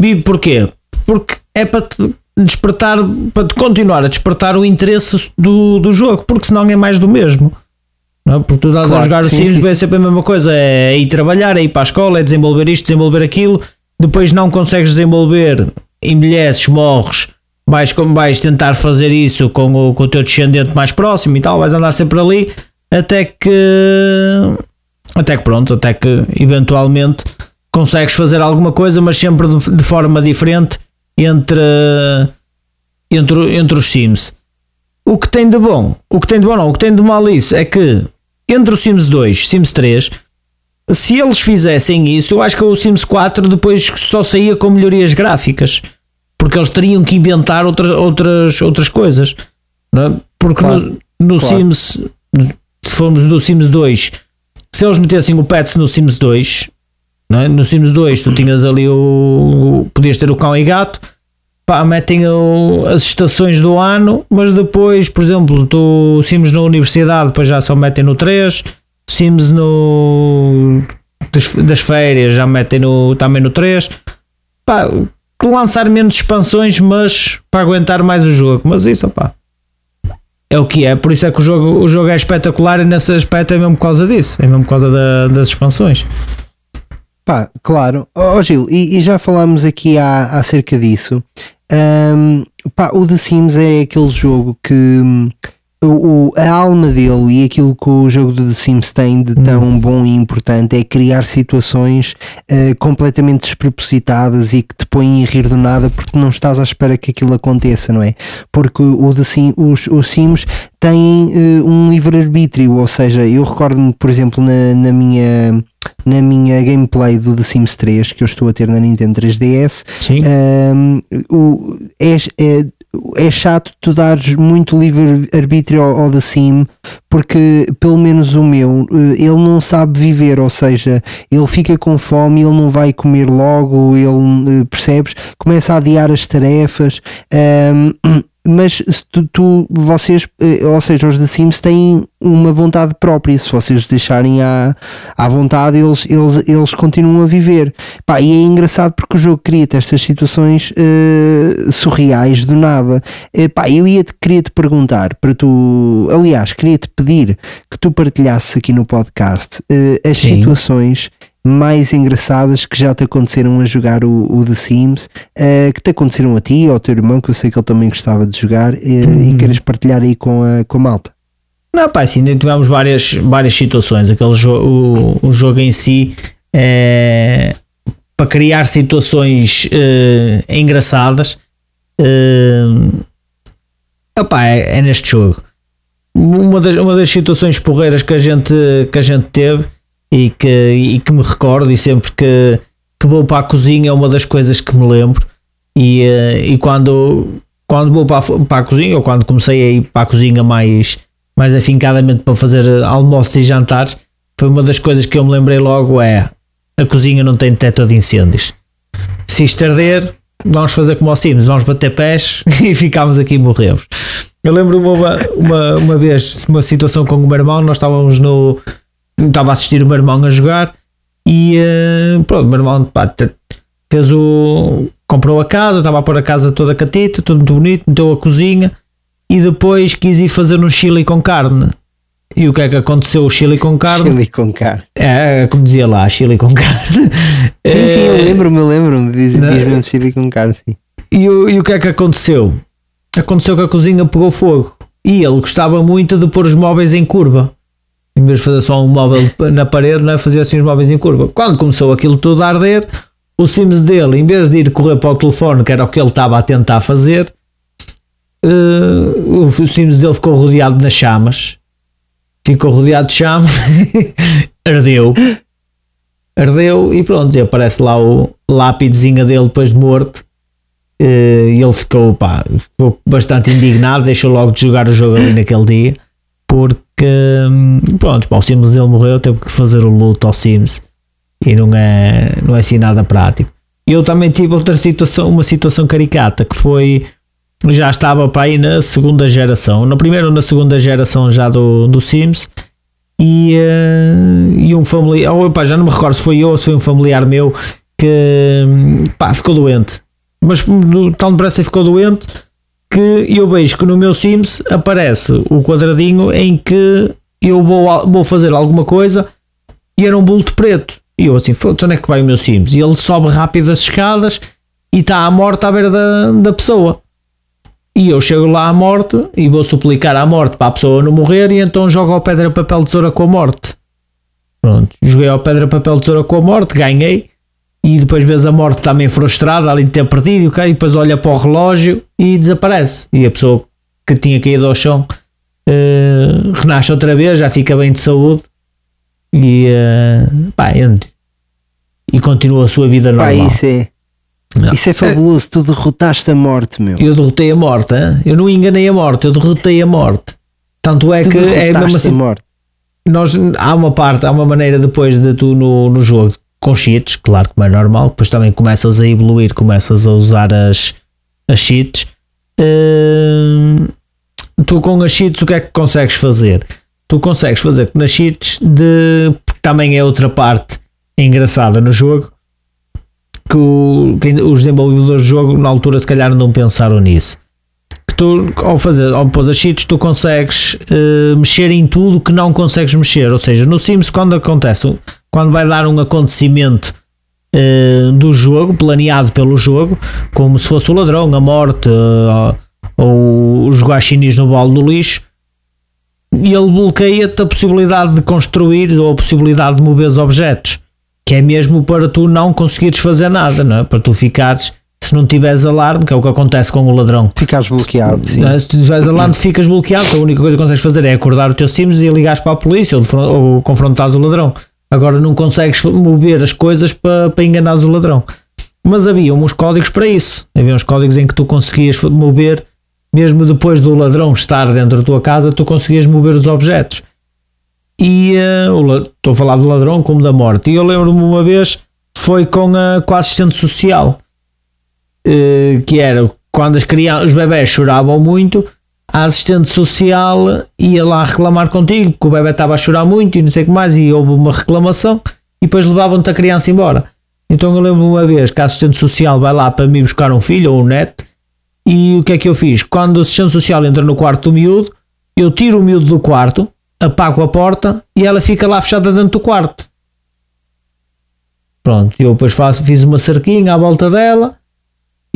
Vive porquê? Porque é para te despertar, para te continuar a despertar o interesse do, do jogo, porque senão é mais do mesmo. Não? Porque tu estás claro, a jogar o Sims, é sempre a mesma coisa: é ir trabalhar, é ir para a escola, é desenvolver isto, desenvolver aquilo. Depois não consegues desenvolver, envelheces, morres. Vais, vais tentar fazer isso com o, com o teu descendente mais próximo e tal, vais andar sempre ali até que até que pronto, até que eventualmente consegues fazer alguma coisa, mas sempre de, de forma diferente entre, entre, entre os Sims. O que tem de bom, o que tem de bom não, o que tem de mal isso é que entre o Sims 2 e Sims 3, se eles fizessem isso, eu acho que o Sims 4 depois só saía com melhorias gráficas. Porque eles teriam que inventar outras, outras, outras coisas. É? Porque claro, no, no claro. Sims, se formos do Sims 2, se eles metessem o Pets no Sims 2, é? no Sims 2 tu tinhas ali o, o. Podias ter o cão e gato. Pá, metem o, as estações do ano, mas depois, por exemplo, tu Sims na universidade, depois já só metem no 3, Sims no das, férias já metem no, também no 3. Pá, lançar menos expansões, mas para aguentar mais o jogo. Mas isso, é o que é. Por isso é que o jogo, o jogo é espetacular e nesse aspecto é mesmo por causa disso, é mesmo por causa da, das expansões. Pá, claro. Ó oh, Gil, e, e, já falámos aqui há, acerca disso. Um, pá, o The Sims é aquele jogo que o, a alma dele e aquilo que o jogo do The Sims tem de tão hum. bom e importante é criar situações uh, completamente despropositadas e que te põem a rir do nada porque não estás à espera que aquilo aconteça, não é? Porque o The Sim, os, os Sims têm uh, um livre-arbítrio, ou seja, eu recordo-me, por exemplo, na, na minha na minha gameplay do The Sims 3 que eu estou a ter na Nintendo 3DS um, o, é, é, é chato tu dares muito livre-arbítrio ao, ao The Sim, porque pelo menos o meu, eh, ele não sabe viver, ou seja, ele fica com fome, ele não vai comer logo, ele, eh, percebes? Começa a adiar as tarefas. Um, mas tu, tu, vocês, eh, ou seja, os The Sims têm uma vontade própria, se vocês deixarem à, à vontade, eles, eles, eles continuam a viver. Pá, e é engraçado porque o jogo cria estas situações uh, surreais do nada. Uh, pá, eu ia -te, queria te perguntar para tu, aliás, queria te pedir que tu partilhasses aqui no podcast uh, as Sim. situações mais engraçadas que já te aconteceram a jogar o, o The Sims, uh, que te aconteceram a ti ou ao teu irmão, que eu sei que ele também gostava de jogar, uh, hum. e queres partilhar aí com a, com a malta? Não, pá, sim, tivemos várias, várias situações. Aquele jogo, o, o jogo em si é para criar situações uh, engraçadas. Uh, opá, é, é, neste jogo. Uma das, uma das situações porreiras que a gente, que a gente teve e que, e que me recordo e sempre que, que vou para a cozinha é uma das coisas que me lembro. E, eh, e quando, quando vou para a, para a cozinha ou quando comecei a ir para a cozinha mais, mais afincadamente para fazer almoços e jantares foi uma das coisas que eu me lembrei logo é a cozinha não tem teto de incêndios. Se isto arder vamos fazer como aos Sims, vamos bater pés e ficámos aqui e morremos. Eu lembro uma, uma, uma vez uma situação com o meu irmão, nós estávamos no, estava a assistir o meu irmão a jogar e uh, pronto, o meu irmão pá, fez o. comprou a casa, estava a pôr a casa toda catita, tudo muito bonito, meteu a cozinha e depois quis ir fazer um chili com carne. E o que é que aconteceu? O chili com carne. Chili com carne. É, como dizia lá, chili com carne. Sim, sim, eu lembro-me, eu lembro-me. Diz-me um chili com carne, sim. E o, e o que é que aconteceu? Aconteceu que a cozinha pegou fogo. E ele gostava muito de pôr os móveis em curva em vez de fazer só um móvel na parede, não é? fazia assim os móveis em curva. Quando começou aquilo tudo a arder, o Sims dele, em vez de ir correr para o telefone, que era o que ele estava a tentar fazer, uh, o Sims dele ficou rodeado nas chamas. Ficou rodeado de chamas, ardeu. Ardeu e pronto, e aparece lá o lápidezinho dele depois de morto. Uh, e ele ficou, pá, ficou bastante indignado, deixou logo de jogar o jogo ali naquele dia, porque que hum, pronto, o Sims ele morreu, teve que fazer o luto ao Sims e não é, não é assim nada prático. Eu também tive outra situação, uma situação caricata que foi já estava para aí na segunda geração, na primeira ou na segunda geração já do, do Sims e, uh, e um familiar, oh, pá, já não me recordo se foi eu ou se foi um familiar meu que hum, pá, ficou doente, mas tão depressa ficou doente que eu vejo que no meu Sims aparece o quadradinho em que eu vou, vou fazer alguma coisa e era um bulto preto. E eu assim, onde é que vai o meu Sims? E ele sobe rápido as escadas e está à morte à beira da, da pessoa. E eu chego lá à morte e vou suplicar à morte para a pessoa não morrer e então jogo ao pedra, papel, tesoura com a morte. Pronto, joguei ao pedra, papel, tesoura com a morte, ganhei e depois vês a morte também frustrada, além de ter perdido, okay? e depois olha para o relógio e desaparece. E a pessoa que tinha caído ao chão uh, renasce outra vez, já fica bem de saúde e, uh, pá, e continua a sua vida normal. Pá, isso é, não. Isso é fabuloso, tu derrotaste a morte, meu. Eu derrotei a morte, hein? eu não enganei a morte, eu derrotei a morte. Tanto é tu que é mesmo assim. A morte. Nós, há uma parte, há uma maneira depois de tu no, no jogo cheats, claro não é normal, depois também começas a evoluir, começas a usar as, as cheats. Uh, tu com as cheats o que é que consegues fazer? Tu consegues fazer nas cheats de também é outra parte engraçada no jogo que, o, que os desenvolvedores do jogo na altura se calhar não pensaram nisso que tu ao fazer ao pôr as cheats tu consegues uh, mexer em tudo que não consegues mexer ou seja no Sims quando acontece quando vai dar um acontecimento uh, do jogo planeado pelo jogo como se fosse o ladrão a morte uh, ou os guaxinins no balde do lixo e ele bloqueia-te a possibilidade de construir ou a possibilidade de mover os objetos, que é mesmo para tu não conseguires fazer nada, não é? para tu ficares, se não tiveres alarme, que é o que acontece com o ladrão. Ficas bloqueado, sim. É? Se tiveres alarme, ficas bloqueado, a única coisa que consegues fazer é acordar o teu Sims e ligares para a polícia ou, ou confrontares o ladrão. Agora não consegues mover as coisas para, para o ladrão. Mas havia uns códigos para isso. Havia uns códigos em que tu conseguias mover mesmo depois do ladrão estar dentro da tua casa, tu conseguias mover os objetos. E uh, estou a falar do ladrão como da morte. E eu lembro-me uma vez, foi com a, com a assistente social, uh, que era quando as crianças, os bebés choravam muito, a assistente social ia lá reclamar contigo, porque o bebê estava a chorar muito e não sei o que mais, e houve uma reclamação, e depois levavam-te a criança embora. Então eu lembro uma vez que a assistente social vai lá para me buscar um filho ou um neto, e o que é que eu fiz? Quando o assistente social entra no quarto do miúdo, eu tiro o miúdo do quarto, apago a porta e ela fica lá fechada dentro do quarto. Pronto, eu depois faço, fiz uma cerquinha à volta dela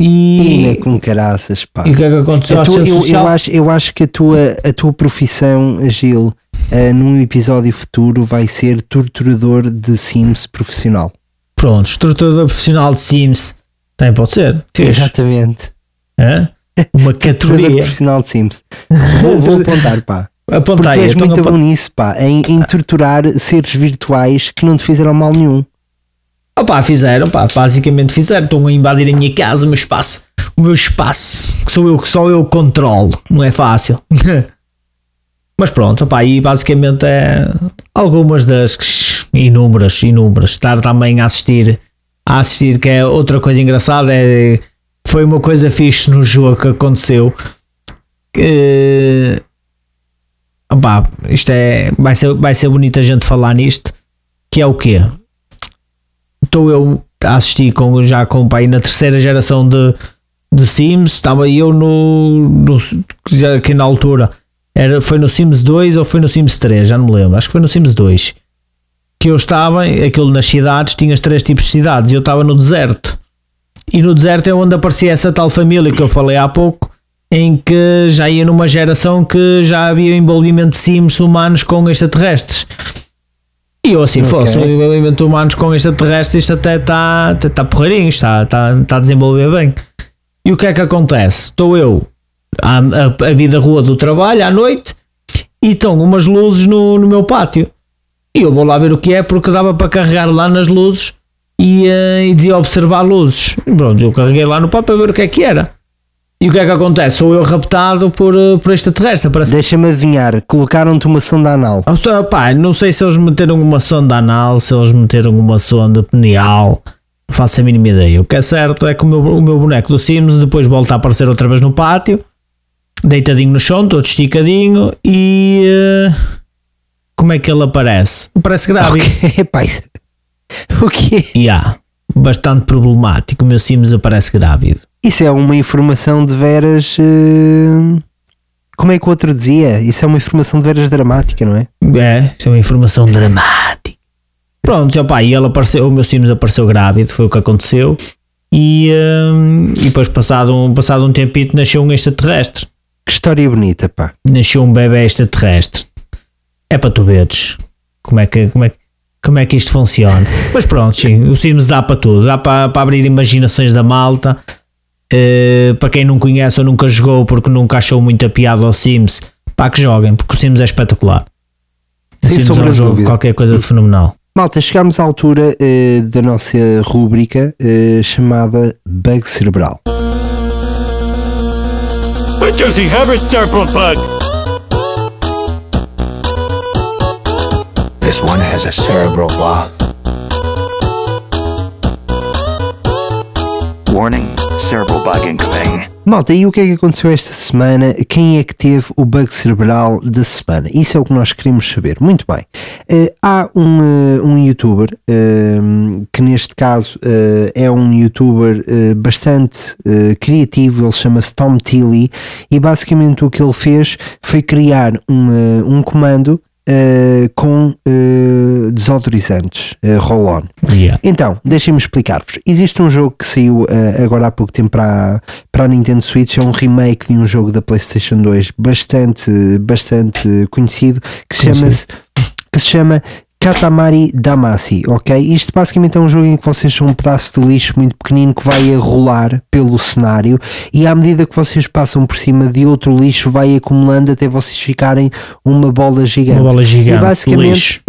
e. Com caraças, pá. E o que é que aconteceu? Tua, eu, eu, acho, eu acho que a tua, a tua profissão, Gil, uh, num episódio futuro vai ser torturador de Sims profissional. Pronto, torturador profissional de Sims. Também pode ser. Exatamente. Hã? Uma categoria. profissional de Sims. Vou, vou apontar, pá. Aponta Porque és muito bom nisso, pá, em, em torturar seres virtuais que não te fizeram mal nenhum. Opa, fizeram, pá, basicamente fizeram. Estão a invadir a minha casa, o meu espaço, o meu espaço, que sou eu que só eu controlo. Não é fácil. Mas pronto, opa, e basicamente é algumas das inúmeras, inúmeras. Estar também a assistir, a assistir, que é outra coisa engraçada, é foi uma coisa fixe no jogo que aconteceu. Uh, opá, isto é. Vai ser, vai ser bonito a gente falar nisto. Que é o quê? Estou eu a assistir com, já com pai na terceira geração de, de Sims. Estava eu no, no. Já aqui na altura. Era, foi no Sims 2 ou foi no Sims 3? Já não me lembro. Acho que foi no Sims 2. Que eu estava, aquilo nas cidades, tinha três tipos de cidades e eu estava no deserto. E no deserto é onde aparecia essa tal família que eu falei há pouco, em que já ia numa geração que já havia envolvimento de sims humanos com extraterrestres. E eu assim, okay. fosse, o envolvimento de humanos com extraterrestres, isto até está tá, tá porreirinho, está, está, está a desenvolver bem. E o que é que acontece? Estou eu a, a, a vida rua do trabalho à noite e estão umas luzes no, no meu pátio. E eu vou lá ver o que é, porque dava para carregar lá nas luzes e, uh, e dizia observar luzes. Pronto, eu carreguei lá no pau para ver o que é que era. E o que é que acontece? Sou eu raptado por, uh, por extraterrestre. Parece... Deixa-me adivinhar, colocaram-te uma sonda anal. Oh, pá, não sei se eles meteram uma sonda anal, se eles meteram uma sonda penial. Não faço a mínima ideia. O que é certo é que o meu, o meu boneco do Sims depois volta a aparecer outra vez no pátio, deitadinho no chão, todo esticadinho e. Uh, como é que ele aparece? Parece grávido. Okay, pá, O quê? Yeah, bastante problemático. O meu Sims aparece grávido. Isso é uma informação de veras. Uh... Como é que o outro dizia? Isso é uma informação de veras dramática, não é? É, isso é uma informação dramática. Pronto, opa, e ele apareceu, o meu Sims apareceu grávido, foi o que aconteceu. E, uh, e depois, passado um, passado um tempito, nasceu um extraterrestre. Que história bonita, pá. Nasceu um bebê extraterrestre. É para tu veres como é que, como é como é que isto funciona. Mas pronto, sim, o Sims dá para tudo, dá para, para abrir imaginações da malta. Uh, para quem não conhece ou nunca jogou porque nunca achou muita piada ao Sims, para que joguem, porque o Sims é espetacular. O Sem Sims é um jogo, dúvida. qualquer coisa de fenomenal. Malta, chegamos à altura uh, da nossa rúbrica uh, chamada Bug Cerebral. What does he have a cerebral bug? This one has a cerebral ball. Warning, cerebral bug incoming. Malta, e o que é que aconteceu esta semana? Quem é que teve o bug cerebral da semana? Isso é o que nós queremos saber. Muito bem. Uh, há um, uh, um youtuber uh, que, neste caso, é um youtuber bastante criativo. Ele chama-se Tom Tilly e basicamente o que ele fez foi criar um, um comando Uh, com uh, desodorizantes uh, roll-on. Yeah. Então, deixem-me explicar-vos. Existe um jogo que saiu agora há pouco tempo para, para a Nintendo Switch, é um remake de um jogo da PlayStation 2 bastante, bastante conhecido que, chama que se chama Katamari Damacy, ok? Isto basicamente é um jogo em que vocês são um pedaço de lixo muito pequenino que vai a rolar pelo cenário e à medida que vocês passam por cima de outro lixo vai acumulando até vocês ficarem uma bola gigante. Uma bola gigante, e basicamente, lixo.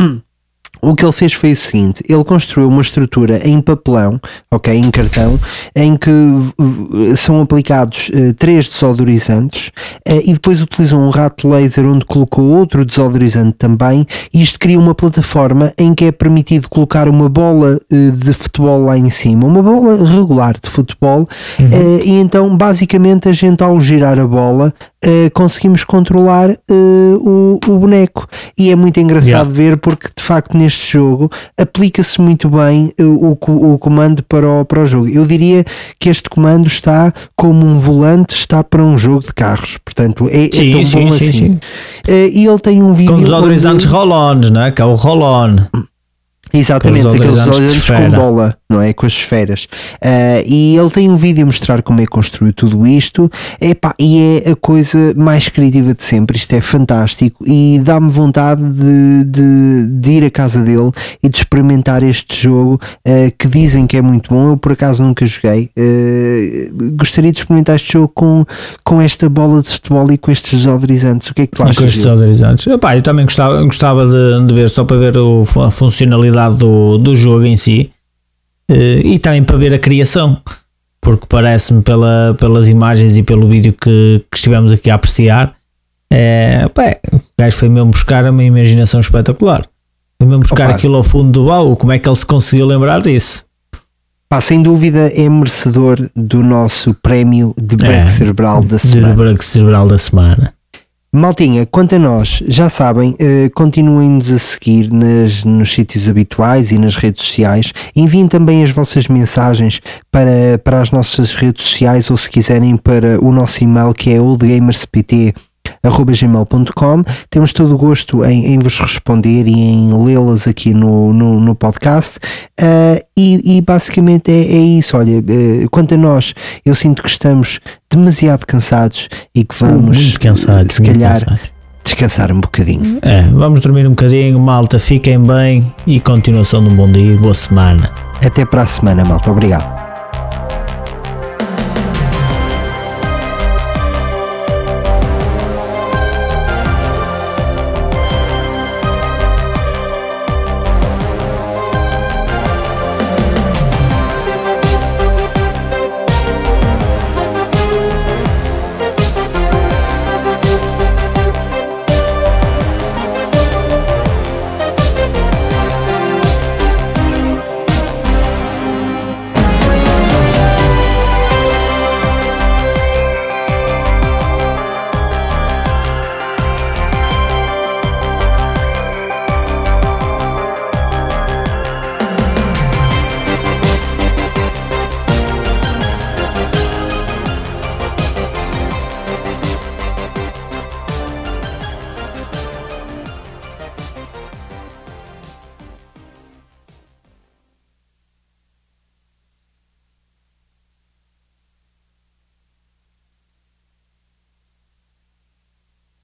O que ele fez foi o seguinte: ele construiu uma estrutura em papelão, ok, em cartão, em que uh, são aplicados uh, três desodorizantes uh, e depois utilizou um rato laser onde colocou outro desodorizante também. E isto cria uma plataforma em que é permitido colocar uma bola uh, de futebol lá em cima, uma bola regular de futebol, uhum. Uh, e então basicamente a gente ao girar a bola conseguimos controlar o, o, boneco. E é muito engraçado yeah. ver porque de facto neste neste jogo aplica-se muito bem o, o, o, comando para o, para o jogo. Eu diria que este comando está como um volante, está para um jogo de carros. Portanto, é, sim, é tão sim, bom sim, assim. Sim. Uh, e ele tem um vídeo. Com os autorizantes roll-ons, né? que é o roll-on. Exatamente, aqueles olhos com bola, não é? Com as esferas. Uh, e ele tem um vídeo a mostrar como é que construiu tudo isto. Epá, e é a coisa mais criativa de sempre. Isto é fantástico e dá-me vontade de, de, de, ir à casa dele e de experimentar este jogo uh, que dizem que é muito bom. Eu por acaso nunca joguei. Uh, gostaria de experimentar este jogo com, com esta bola de futebol e com estes desodorizantes. O que é que tu achas? Com estes desodorizantes. Epá, eu também gostava, gostava de, de ver só para ver o, a funcionalidade do, do jogo em si e também para ver a criação, porque parece-me pela, pelas imagens e pelo vídeo que, que estivemos aqui a apreciar, é, pá, o gajo foi mesmo buscar uma imaginação espetacular. Foi mesmo buscar Opa. aquilo ao fundo do baú. Como é que ele se conseguiu lembrar disso? Pá, sem dúvida é merecedor do nosso prémio de break é, cerebral da semana. De break cerebral da semana. Maltinha, quanto a nós, já sabem, eh, continuem-nos a seguir nas, nos sítios habituais e nas redes sociais. Enviem também as vossas mensagens para, para as nossas redes sociais ou se quiserem para o nosso e-mail que é oldgamerspt.com gmail.com. Temos todo o gosto em, em, vos responder e em lê-las aqui no, no, no podcast. Uh, e, e, basicamente é, é isso. Olha, uh, quanto a nós, eu sinto que estamos demasiado cansados e que vamos, muito cansados, se calhar, cansados. descansar um bocadinho. É, vamos dormir um bocadinho, malta. Fiquem bem e continuação de um bom dia e boa semana. Até para a semana, malta. Obrigado.